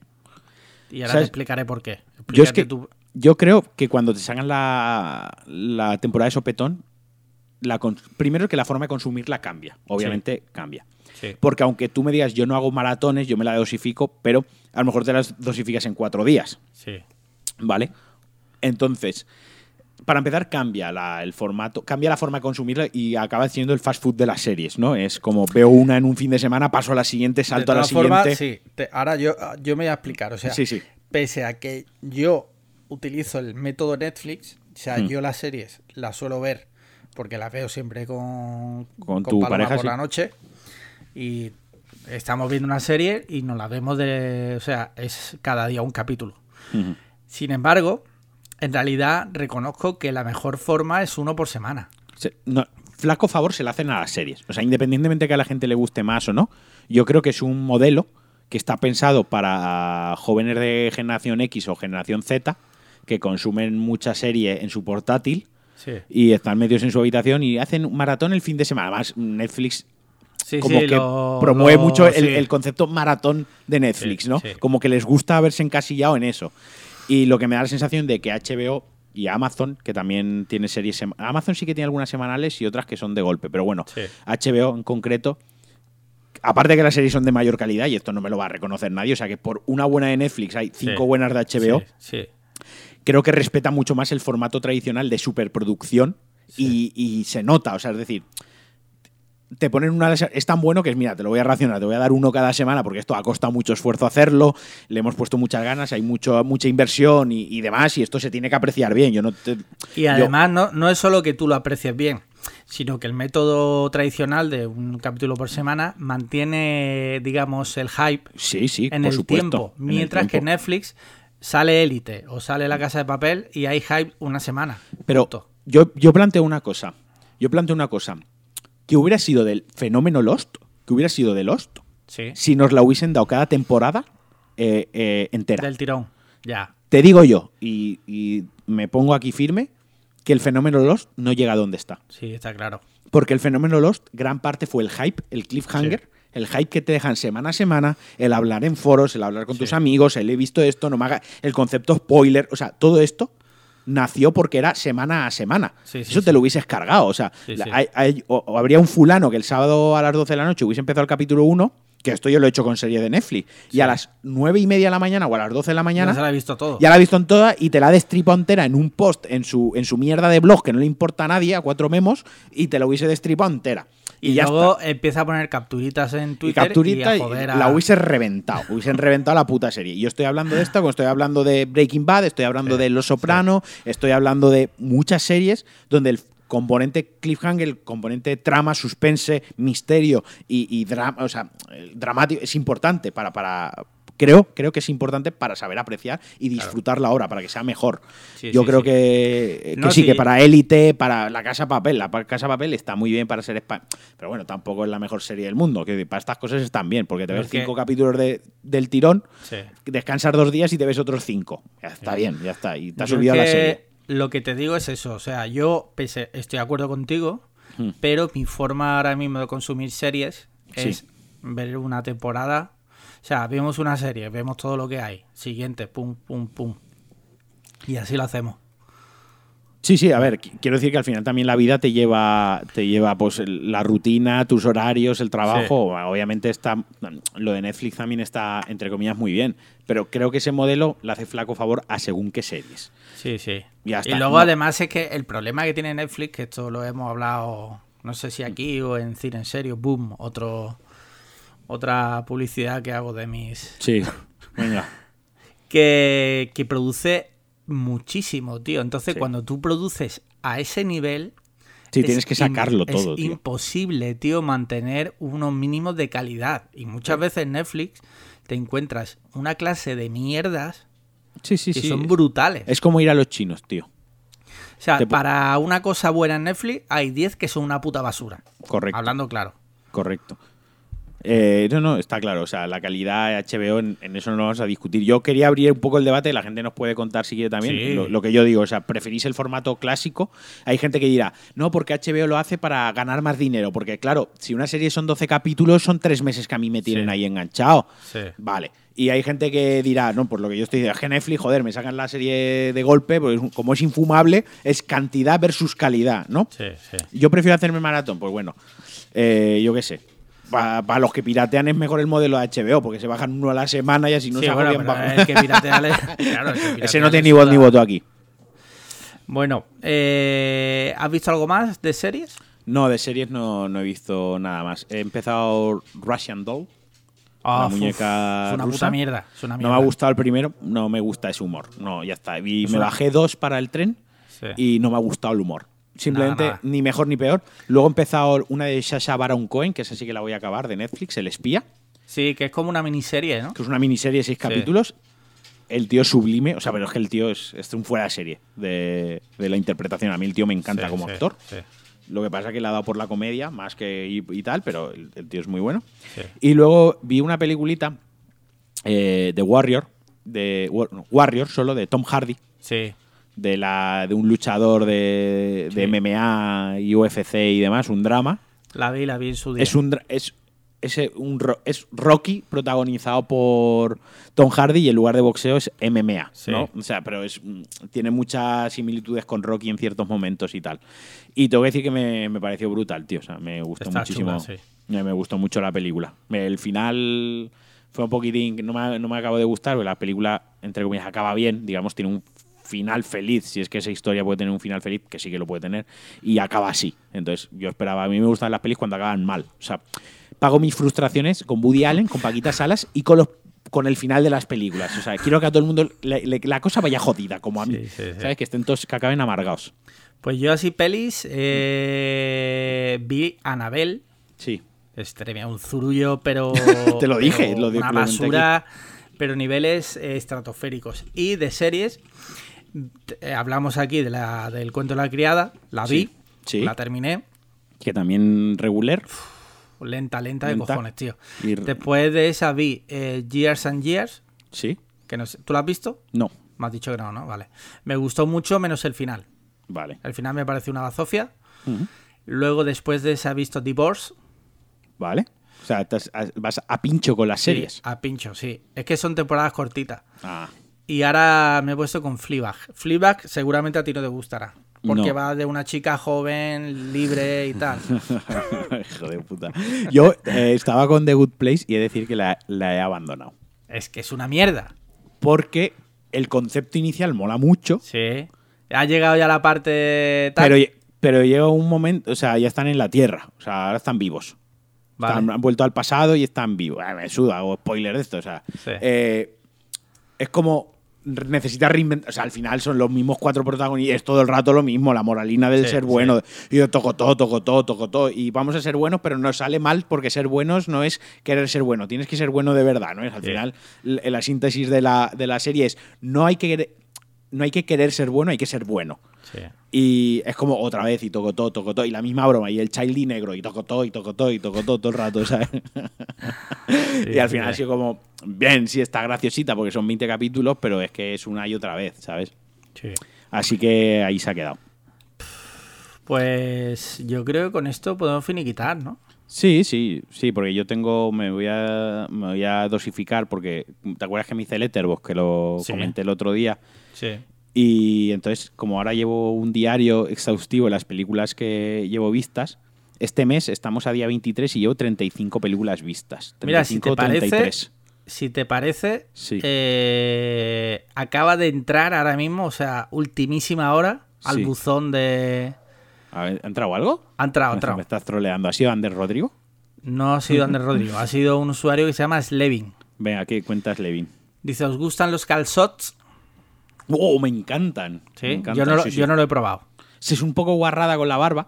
Y ahora ¿Sabes? te explicaré por qué. Yo es que tú- yo creo que cuando te sacan la, la temporada de Sopetón, la primero que la forma de consumirla cambia. Obviamente cambia. Sí. Porque aunque tú me digas yo no hago maratones, yo me la dosifico, pero a lo mejor te las dosificas en cuatro días. Sí. ¿Vale? Entonces, para empezar, cambia la- el formato, cambia la forma de consumirla y acaba siendo el fast food de las series, ¿no? Es como veo una en un fin de semana, paso a la siguiente, salto a de la todas formas, siguiente. sí. Te- ahora yo, yo me voy a explicar. O sea, Sí, sí. pese a que yo utilizo el método Netflix, o sea, Mm. yo las series las suelo ver porque las veo siempre con, Con tu Paloma pareja, por sí. la noche y estamos viendo una serie y nos la vemos de, o sea, es cada día un capítulo. Sin embargo, en realidad reconozco que la mejor forma es uno por semana. No, flaco favor se le hacen a las series. O sea, independientemente que a la gente le guste más o no, yo creo que es un modelo que está pensado para jóvenes de generación X o generación Z que consumen mucha serie en su portátil Sí, y están metidos en su habitación y hacen un maratón el fin de semana. Además, Netflix sí, como sí, que lo- promueve lo- mucho el, sí. el concepto maratón de Netflix, ¿no? Como que les gusta haberse encasillado en eso. Y lo que me da la sensación de que HBO y Amazon, que también tiene series... Amazon sí que tiene algunas semanales y otras que son de golpe, pero bueno, Sí. HBO en concreto... Aparte de que las series son de mayor calidad, y esto no me lo va a reconocer nadie, o sea que por una buena de Netflix hay cinco Sí. buenas de HBO, sí. creo que respeta mucho más el formato tradicional de superproducción y, y se nota, o sea, es decir, te ponen una es tan bueno que es mira, te lo voy a racionar, te voy a dar uno cada semana porque esto ha costado mucho esfuerzo hacerlo, le hemos puesto muchas ganas, hay mucho mucha inversión y, y demás y esto se tiene que apreciar bien. Yo no te- Y yo- además no, no es solo que tú lo aprecies bien, sino que el método tradicional de un capítulo por semana mantiene, digamos, el hype sí, sí, en el supuesto, tiempo. en el Mientras que. Netflix sale Élite o sale La Casa de Papel y hay hype una semana. Pero Punto. yo, yo planteo una cosa. Yo planteo una cosa. Que hubiera sido del fenómeno Lost, que hubiera sido de Lost, Sí. si nos la hubiesen dado cada temporada eh, eh, entera. Del tirón. Ya. Te digo yo, y, y me pongo aquí firme, que el fenómeno Lost no llega a donde está. Sí, está claro. Porque el fenómeno Lost, gran parte fue el hype, el cliffhanger, el hype que te dejan semana a semana, el hablar en foros, el hablar con Sí. tus amigos, el he visto esto, no me haga. El concepto spoiler, o sea, todo esto nació porque era semana a semana. Sí, sí, Eso te lo hubieses cargado. O sea, hay- hay- o, o habría un fulano que el sábado a las 12 de la noche hubiese empezado el capítulo 1, que esto yo lo he hecho con serie de Netflix, y a las 9 y media de la mañana o a las 12 de la mañana. Ya la he visto todo. Ya la ha visto en toda y te la ha destripado entera en un post en su, en su mierda de blog que no le importa a nadie, a cuatro memos, y te la hubiese destripado entera. Y ya luego está. empieza a poner capturitas en Y Twitter. capturita y y a joder a- la hubiese reventado. Hubiesen reventado la puta serie. Y yo estoy hablando de esta, como estoy hablando de Breaking Bad, estoy hablando Sí, de Los Soprano, estoy hablando de muchas series donde el componente cliffhanger, el componente trama, suspense, misterio y, y drama, o sea, dramático es importante para, para creo, creo que es importante para saber apreciar y disfrutar la obra, para que sea mejor. Sí, Yo sí, creo sí. que, que No, sí, que para Élite, para La Casa Papel, la Casa Papel está muy bien para ser España. Pero bueno, tampoco es la mejor serie del mundo. Que para estas cosas están bien, porque te Pero ves que- cinco capítulos de- del tirón, descansas dos días y te ves otros cinco. Ya está bien, ya está. Y te has olvidado la serie. Lo que te digo es eso. O sea, yo pese- estoy de acuerdo contigo, Hmm. pero mi forma ahora mismo de consumir series Sí. es ver una temporada. O sea, vemos una serie, vemos todo lo que hay. Siguiente, pum, pum, pum. Y así lo hacemos. Sí, sí, a ver, qu- quiero decir que al final también la vida te lleva, te lleva pues la rutina, tus horarios, el trabajo. Obviamente está, lo de Netflix también está, entre comillas, muy bien. Pero creo que ese modelo le hace flaco favor a según qué series. Sí, sí. Y luego no- además es que el problema que tiene Netflix, que esto lo hemos hablado, no sé si aquí o en Cine en Serio, boom, otro, otra publicidad que hago de mis... Sí, venga. Que, que produce muchísimo, tío. Entonces Sí. cuando tú produces a ese nivel... Sí, es tienes que sacarlo es todo, tío. imposible, tío, mantener unos mínimos de calidad. Y muchas veces en Netflix te encuentras una clase de mierdas Sí, sí, que sí. son brutales. Es como ir a los chinos, tío. O sea, Te para una cosa buena en Netflix hay 10 que son una puta basura. Correcto. Hablando claro. Correcto. Eh, no, no, está claro. O sea, la calidad de HBO, en, en eso no lo vamos a discutir. Yo quería abrir un poco el debate, la gente nos puede contar si quiere también. Sí. Lo, lo que yo digo, o sea, preferís el formato clásico. Hay gente que dirá, no, porque HBO lo hace para ganar más dinero. Porque, claro, si una serie son 12 capítulos, son tres meses que a mí me tienen Sí. ahí enganchado. Sí. Vale. Y hay gente que dirá, no, por lo que yo estoy diciendo, es que Netflix, joder, me sacan la serie de golpe, pues como es infumable, es cantidad versus calidad, ¿no? Sí, sí. Yo prefiero hacerme maratón, pues bueno, eh, yo qué sé. Para los que piratean es mejor el modelo de HBO, porque se bajan uno a la semana y así no Sí, se bueno, el que piratea le- claro, el que Ese no tiene ni voz ni voto aquí. Bueno, eh, ¿has visto algo más de series? No, de series no, no he visto nada más. He empezado Russian Doll. Ah, la uf, muñeca es una rusa. puta mierda. es una No me ha gustado el primero, no me gusta ese humor. No, ya está. Y Es me una- bajé dos para el tren Sí. y no me ha gustado el humor. Simplemente Nada, nada. ni mejor ni peor. Luego he empezado una de Sasha Baron Cohen, que esa sí que la voy a acabar, de Netflix, El Espía. Sí, que es como una miniserie, ¿no? que es una miniserie de seis Sí. capítulos. El tío es sublime, o sea, pero es que el tío es, es un fuera de serie de, de la interpretación. A mí el tío me encanta Sí, como sí, actor. sí, Lo que pasa es que le ha dado por la comedia más que y, y tal, pero el, el tío es muy bueno. sí. Y luego vi una peliculita eh, de Warrior, de Warrior solo, de Tom Hardy, Sí, de, la, de un luchador de, de. MMA y UFC y demás, un drama. la vi, la vi en su día. Es un es, un es Rocky protagonizado por Tom Hardy y el lugar de boxeo es MMA, Sí. ¿no? O sea, pero es mm, tiene muchas similitudes con Rocky en ciertos momentos y tal. Y tengo que decir que me, me pareció brutal, tío. O sea, me gustó Está muchísimo. chula, sí. me, me gustó mucho la película. El final fue un poquitín. No me, no me acabo de gustar, porque la película, entre comillas, acaba bien. Digamos, tiene un final feliz. Si es que esa historia puede tener un final feliz, que sí que lo puede tener. Y acaba así. Entonces, yo esperaba. A mí me gustan las pelis cuando acaban mal. O sea, pago mis frustraciones con Woody Allen, con Paquita Salas y con los con el final de las películas. O sea, quiero que a todo el mundo le- le- la cosa vaya jodida, como a mí. Sí, sí, sí. ¿Sabes? Que estén todos, que acaben amargados. Pues yo así pelis eh, vi Anabel. Sí. Es tremendo, un zurullo, pero. Te lo dije, pero lo di- Una basura, pero niveles eh, estratosféricos. Y de series, hablamos aquí de la, del cuento de la criada. La vi, Sí, sí. la terminé. Que también regular. lenta, lenta de cojones, tío. Y- Después de esa vi eh, Years and Years, ¿Sí? que no sé, ¿tú la has visto? No. Me has dicho que no, ¿no? Vale. Me gustó mucho menos el final. Vale. El final me pareció una bazofia. Luego, después de esa, he visto Divorce. Vale. O sea, vas a pincho con las Sí, series. a pincho, sí. Es que son temporadas cortitas. Ah. Y ahora me he puesto con Fleabag. Fleabag seguramente a ti no te gustará. Porque No. va de una chica joven, libre y tal. Hijo de puta. Yo eh, estaba con The Good Place y he de decir que la, la he abandonado. es que es una mierda. Porque el concepto inicial mola mucho, Sí. Ha llegado ya la parte tal. pero, pero llega un momento, o sea, ya están en la Tierra, o sea, ahora están vivos. Vale. Están- han vuelto al pasado y están vivos. Ah, me suda, hago spoiler de esto, o sea. Sí. eh, es como necesitas reinventar, o sea, al final son los mismos cuatro protagonistas, es todo el rato lo mismo, la moralina del Sí, ser sí. bueno, y yo toco todo, toco todo, toco todo, y vamos a ser buenos, pero nos sale mal porque ser buenos no es querer ser bueno, tienes que ser bueno de verdad, ¿no? Es al Sí. final l- la síntesis de la, de la serie es no hay que no hay que querer ser bueno, hay que ser bueno. Sí. Y es como otra vez, y toco todo, toco todo, y la misma broma, y el childy negro, y toco todo, y toco todo, y toco todo todo el rato, ¿sabes? y al final ha sido como, bien, sí está graciosita, porque son 20 capítulos, pero es que es una y otra vez, ¿sabes? Sí. Así que ahí se ha quedado. Pues yo creo que con esto podemos finiquitar, ¿no? Sí, sí, sí, porque yo tengo, me voy a, me voy a dosificar, porque, ¿te acuerdas que me hice Letterboxd, que lo Sí. comenté el otro día? Sí. Y entonces, como ahora llevo un diario exhaustivo de las películas que llevo vistas, este mes estamos a día 23 y llevo 35 películas vistas. 35 Mira, si te parece, 33. si te parece, Sí. eh, acaba de entrar ahora mismo, o sea, ultimísima hora, al Sí. buzón de... ¿Ha entrado algo? Ha entrado, ha entrado. Me estás troleando. ¿Ha sido Ander Rodrigo? No ha sido Ander Rodrigo, ha sido un usuario que se llama Slevin. Venga, ¿qué cuentas, Levin? Dice, ¿os gustan los calzots? ¡Oh, me encantan! Sí, Me encantan, yo, no lo, sí, sí. yo no lo he probado. Si es un poco guarrada con la barba,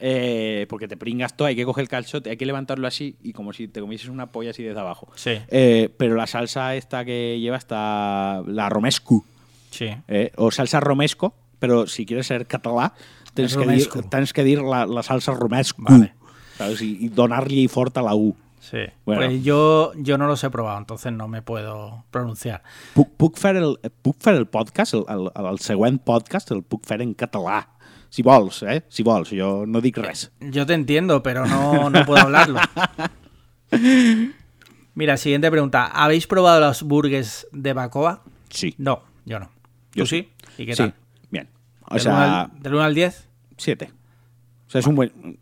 eh, porque te pringas todo, hay que coger el calzote, hay que levantarlo así y como si te comieses una polla así desde abajo. Sí, Eh, pero la salsa esta que lleva está la romescu, sí. eh, o salsa romesco, pero si quieres ser català tens, que dir, tens que dir la, la salsa romescu, Vale. ¿sabes? I, i donar-li fort a la U. Sí. Bueno. Pues yo, yo no los he probado, entonces no me puedo pronunciar. Puc, puc, fer el, puc fer el podcast, el, el, el següent podcast el puc fer en català. Si vols, eh? Si vols, jo no dic res. Yo te entiendo, pero no, no puedo hablarlo. Mira, siguiente pregunta. ¿Habéis probado los burgers de Bacoa? Sí. No, yo no. Yo ¿Tú sí? ¿Y qué sí, tal? bien. O ¿Del sea, 1 al, del 1 al 10? siete. O sea, es un buen...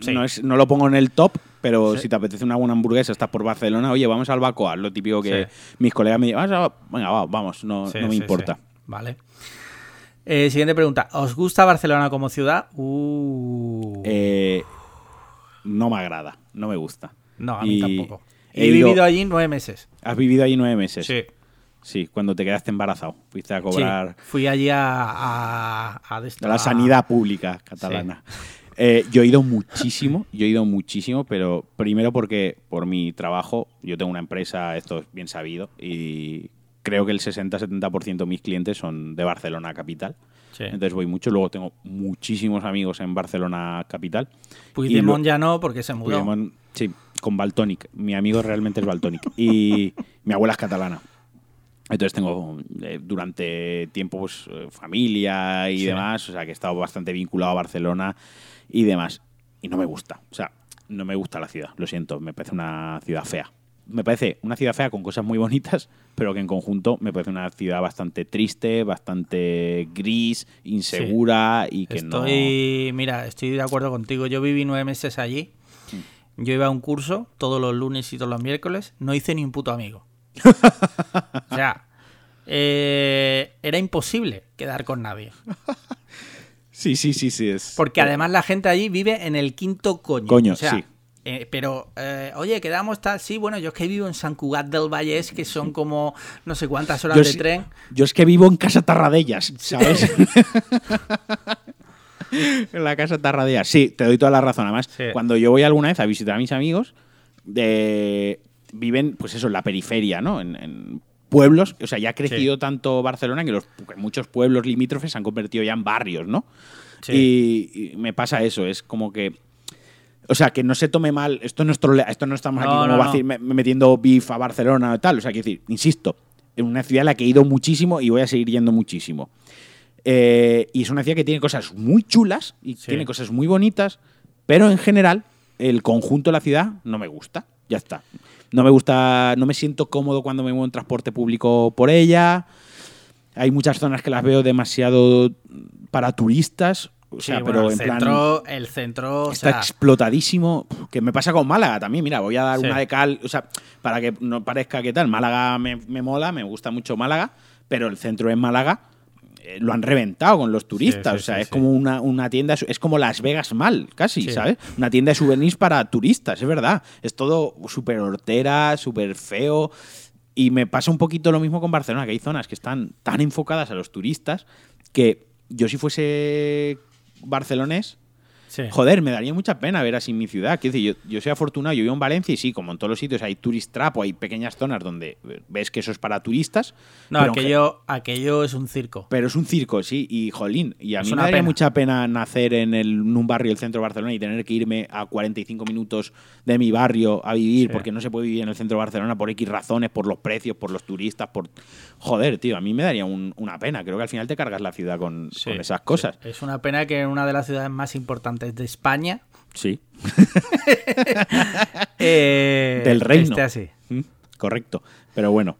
Sí. No, es, no lo pongo en el top, pero Sí. si te apetece una buena hamburguesa, estás por Barcelona, oye, vamos al Bacoa, lo típico que Sí. mis colegas me dicen, "Vas a- venga, va, vamos, no, Sí, no me sí, importa. sí. Vale. Eh, siguiente pregunta. ¿Os gusta Barcelona como ciudad? Uh, Eh, no me agrada, no me gusta. no, a mí y tampoco. he He, ido- vivido allí nueve meses. Has vivido allí nueve meses. Sí. Sí, cuando te quedaste embarazado. Fuiste a Sí, cobrar Fui allí a, a, a la sanidad pública catalana. Eh, yo he ido muchísimo, yo he ido muchísimo, pero primero porque por mi trabajo, yo tengo una empresa, esto es bien sabido, y creo que el 60-70% de mis clientes son de Barcelona capital. Sí. Entonces voy mucho. Luego tengo muchísimos amigos en Barcelona capital. Puigdemont Y ya no, porque se mudó. Puigdemont, sí, con Baltonic. Mi amigo realmente es Baltonic. Y mi abuela es catalana. Entonces tengo eh, durante tiempo pues, eh, familia y Sí. demás, o sea que he estado bastante vinculado a Barcelona y demás. Y no me gusta, o sea, no me gusta la ciudad, lo siento, me parece una ciudad fea. Me parece una ciudad fea con cosas muy bonitas, pero que en conjunto me parece una ciudad bastante triste, bastante gris, insegura y que no... Estoy, mira, estoy de acuerdo contigo. Yo viví nueve meses allí. Mm. Yo iba a un curso todos los lunes y todos los miércoles. No hice ni un puto amigo. o sea, eh, era imposible quedar con nadie. Sí, sí, sí, sí. Es... Porque además la gente allí vive en el quinto coño. Coño, O sea, sí. eh, pero, eh, oye, quedamos tal. Sí, bueno, yo es que vivo en San Cugat del Vallés, que son como no sé cuántas horas Yo de tren. Yo es que vivo en Casa Tarradellas, ¿sabes? en la Casa Tarradellas. Sí, te doy toda la razón. Además, Sí. cuando yo voy alguna vez a visitar a mis amigos, de- viven, pues eso, en la periferia, ¿no? En, en pueblos. O sea, ya ha crecido tanto Barcelona que, los, que muchos pueblos limítrofes se han convertido ya en barrios, ¿no? Sí. Y, y me pasa eso, es como que O sea, que no se tome mal. Esto no, es trolea- esto no estamos No, aquí como no, vacil- no. me- metiendo beef a Barcelona o tal. O sea, quiero decir, insisto, es una ciudad a la que he ido muchísimo y voy a seguir yendo muchísimo. Eh, y es una ciudad que tiene cosas muy chulas y Sí. tiene cosas muy bonitas, pero en general, el conjunto de la ciudad no me gusta. Ya está. No me gusta, no me siento cómodo cuando me muevo en transporte público por ella. Hay muchas zonas que las veo demasiado para turistas. O sea, Sí, pero bueno, el en plan. centro, el centro, o Está sea, explotadísimo. Que me pasa con Málaga también. Mira, voy a dar Sí. una de cal. O sea, para que no parezca que tal. Málaga me, me mola, me gusta mucho Málaga. Pero el centro en Málaga lo han reventado con los turistas. sí, o sea, sí, es como una, una tienda. Es como Las Vegas mal, casi. ¿sabes? Una tienda de souvenirs para turistas, es verdad. Es todo súper hortera, súper feo. Y me pasa un poquito lo mismo con Barcelona, que hay zonas que están tan enfocadas a los turistas que yo si fuese barcelonés, sí. Joder, me daría mucha pena ver así mi ciudad. Quiero decir, yo, yo soy afortunado, yo vivo en Valencia y sí, como en todos los sitios hay tourist trap o hay pequeñas zonas donde ves que eso es para turistas. No, pero, aquello, aquello es un circo. pero es un circo, sí, y jolín. Y a Es mí me daría pena. mucha pena nacer en, el- en un barrio del centro de Barcelona y tener que irme a 45 minutos de mi barrio a vivir Sí. porque no se puede vivir en el centro de Barcelona por X razones, por los precios, por los turistas, por... Joder, tío, a mí me daría un- una pena. Creo que al final te cargas la ciudad con, Sí, con esas cosas. Es una pena que en una de las ciudades más importantes de España Sí. eh, Del reino. esté así. Mm, Correcto. Pero bueno.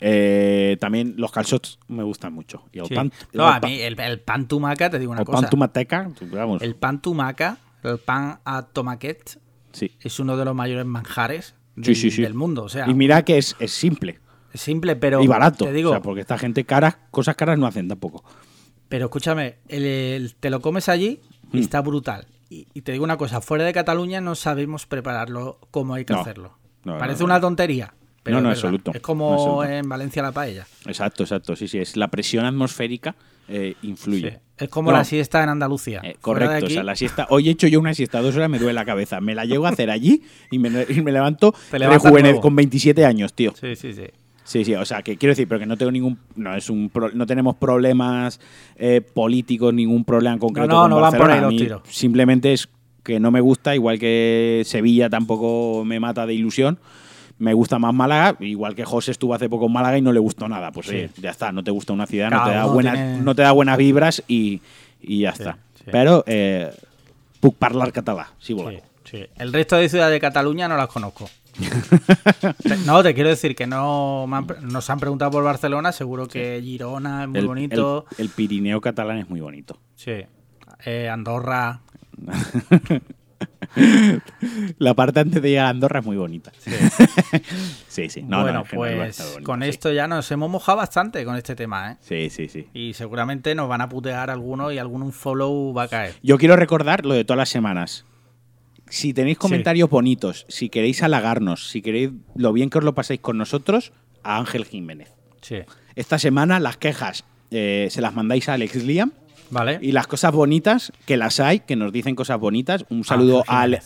eh, también los calzots me gustan mucho. Y el Sí. pan, el no, a pan- mí el, el pan tumaca, te digo una el cosa. pan tumateca, vamos. El pan tumaca, el pan a tomaquet, sí. es uno de los mayores manjares del, sí, sí. del mundo. O sea, Y mira que es, es simple es simple, pero y barato. te digo, o sea, porque esta gente caras, cosas caras no hacen tampoco. pero escúchame, el- el- te lo comes allí Mm. está brutal. Y, y te digo una cosa, fuera de Cataluña no sabemos prepararlo como hay que No. hacerlo. No, Parece no, una tontería. Pero No, no, es absoluto. Es como absoluto. en Valencia la paella. Exacto, exacto. Sí, sí. Es la presión atmosférica eh, influye. Sí. Es como No, la siesta en Andalucía. eh, correcto, o sea, la siesta. Hoy he hecho yo una siesta dos horas, me duele la cabeza. Me la llego a hacer allí y me, y me levanto Te levantas rejuvene- nuevo. con 27 años, tío. Sí, sí, sí. Sí, sí, o sea, que quiero decir, pero que no tengo ningún, no es un, pro- no tenemos problemas eh, políticos, ningún problema en concreto No, no, con no van por Barcelona. ahí los tiros. Simplemente es que no me gusta, igual que Sevilla tampoco me mata de ilusión. Me gusta más Málaga, igual que José estuvo hace poco en Málaga y no le gustó nada. Pues Sí. oye, ya está, no te gusta una ciudad, no te, da buenas, tiene- no te da buenas vibras y, y ya está. sí. Pero eh, puc parlar català, si sí. El resto de ciudades de Cataluña no las conozco. No, te quiero decir que no han nos han preguntado por Barcelona, seguro que Girona es muy El- bonito. el- el Pirineo catalán es muy bonito. Sí. Eh, Andorra. La parte antes de llegar a Andorra es muy bonita. Sí. Sí, sí. No, no, bueno, pues bonito, con sí. esto ya nos hemos mojado bastante con este tema, ¿eh? Sí, sí, sí. Y seguramente nos van a putear algunos y algún follow va a caer. Yo quiero recordar lo de todas las semanas. Si tenéis comentarios bonitos, si queréis halagarnos, si queréis lo bien que os lo paséis con nosotros, a Ángel Jiménez. Sí. Esta semana las quejas eh, se las mandáis a Alex Liam ¿Vale? y las cosas bonitas, que las hay, que nos dicen cosas bonitas. Un saludo Ángel a, Ale-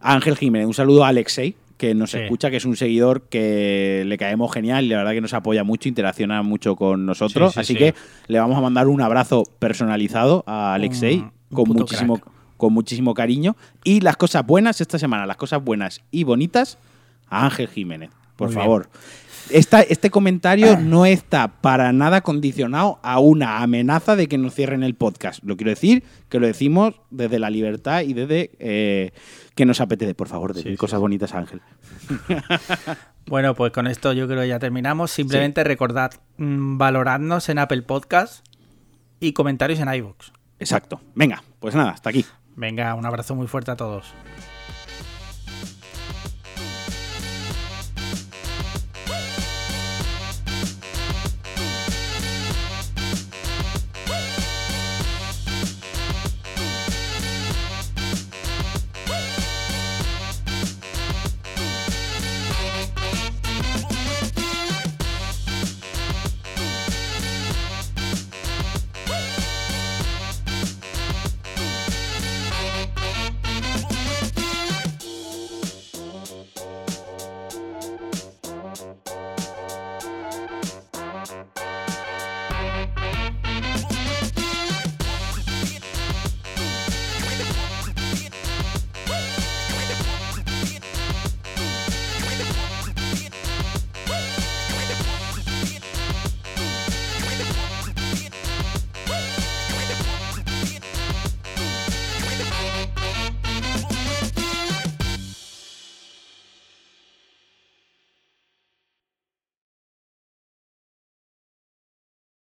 a Ángel Jiménez, un saludo a Alexei, que nos Sí. escucha, que es un seguidor que le caemos genial y la verdad que nos apoya mucho, interacciona mucho con nosotros. Sí, sí, Así sí. que le vamos a mandar un abrazo personalizado a Alexei Un- un con muchísimo, crack. Con muchísimo cariño. Y las cosas buenas esta semana, las cosas buenas y bonitas, a Ángel Jiménez, por Muy favor. Esta- este comentario no está para nada condicionado a una amenaza de que nos cierren el podcast. Lo quiero decir, que lo decimos desde la libertad y desde eh, que nos apetece. Por favor, decir Sí, sí, cosas sí. bonitas, Ángel. Bueno, pues con esto yo creo que ya terminamos. Simplemente recordad, mm, valoradnos en Apple Podcast y comentarios en iVoox. Exacto. Venga, pues nada, hasta aquí. Venga, un abrazo muy fuerte a todos.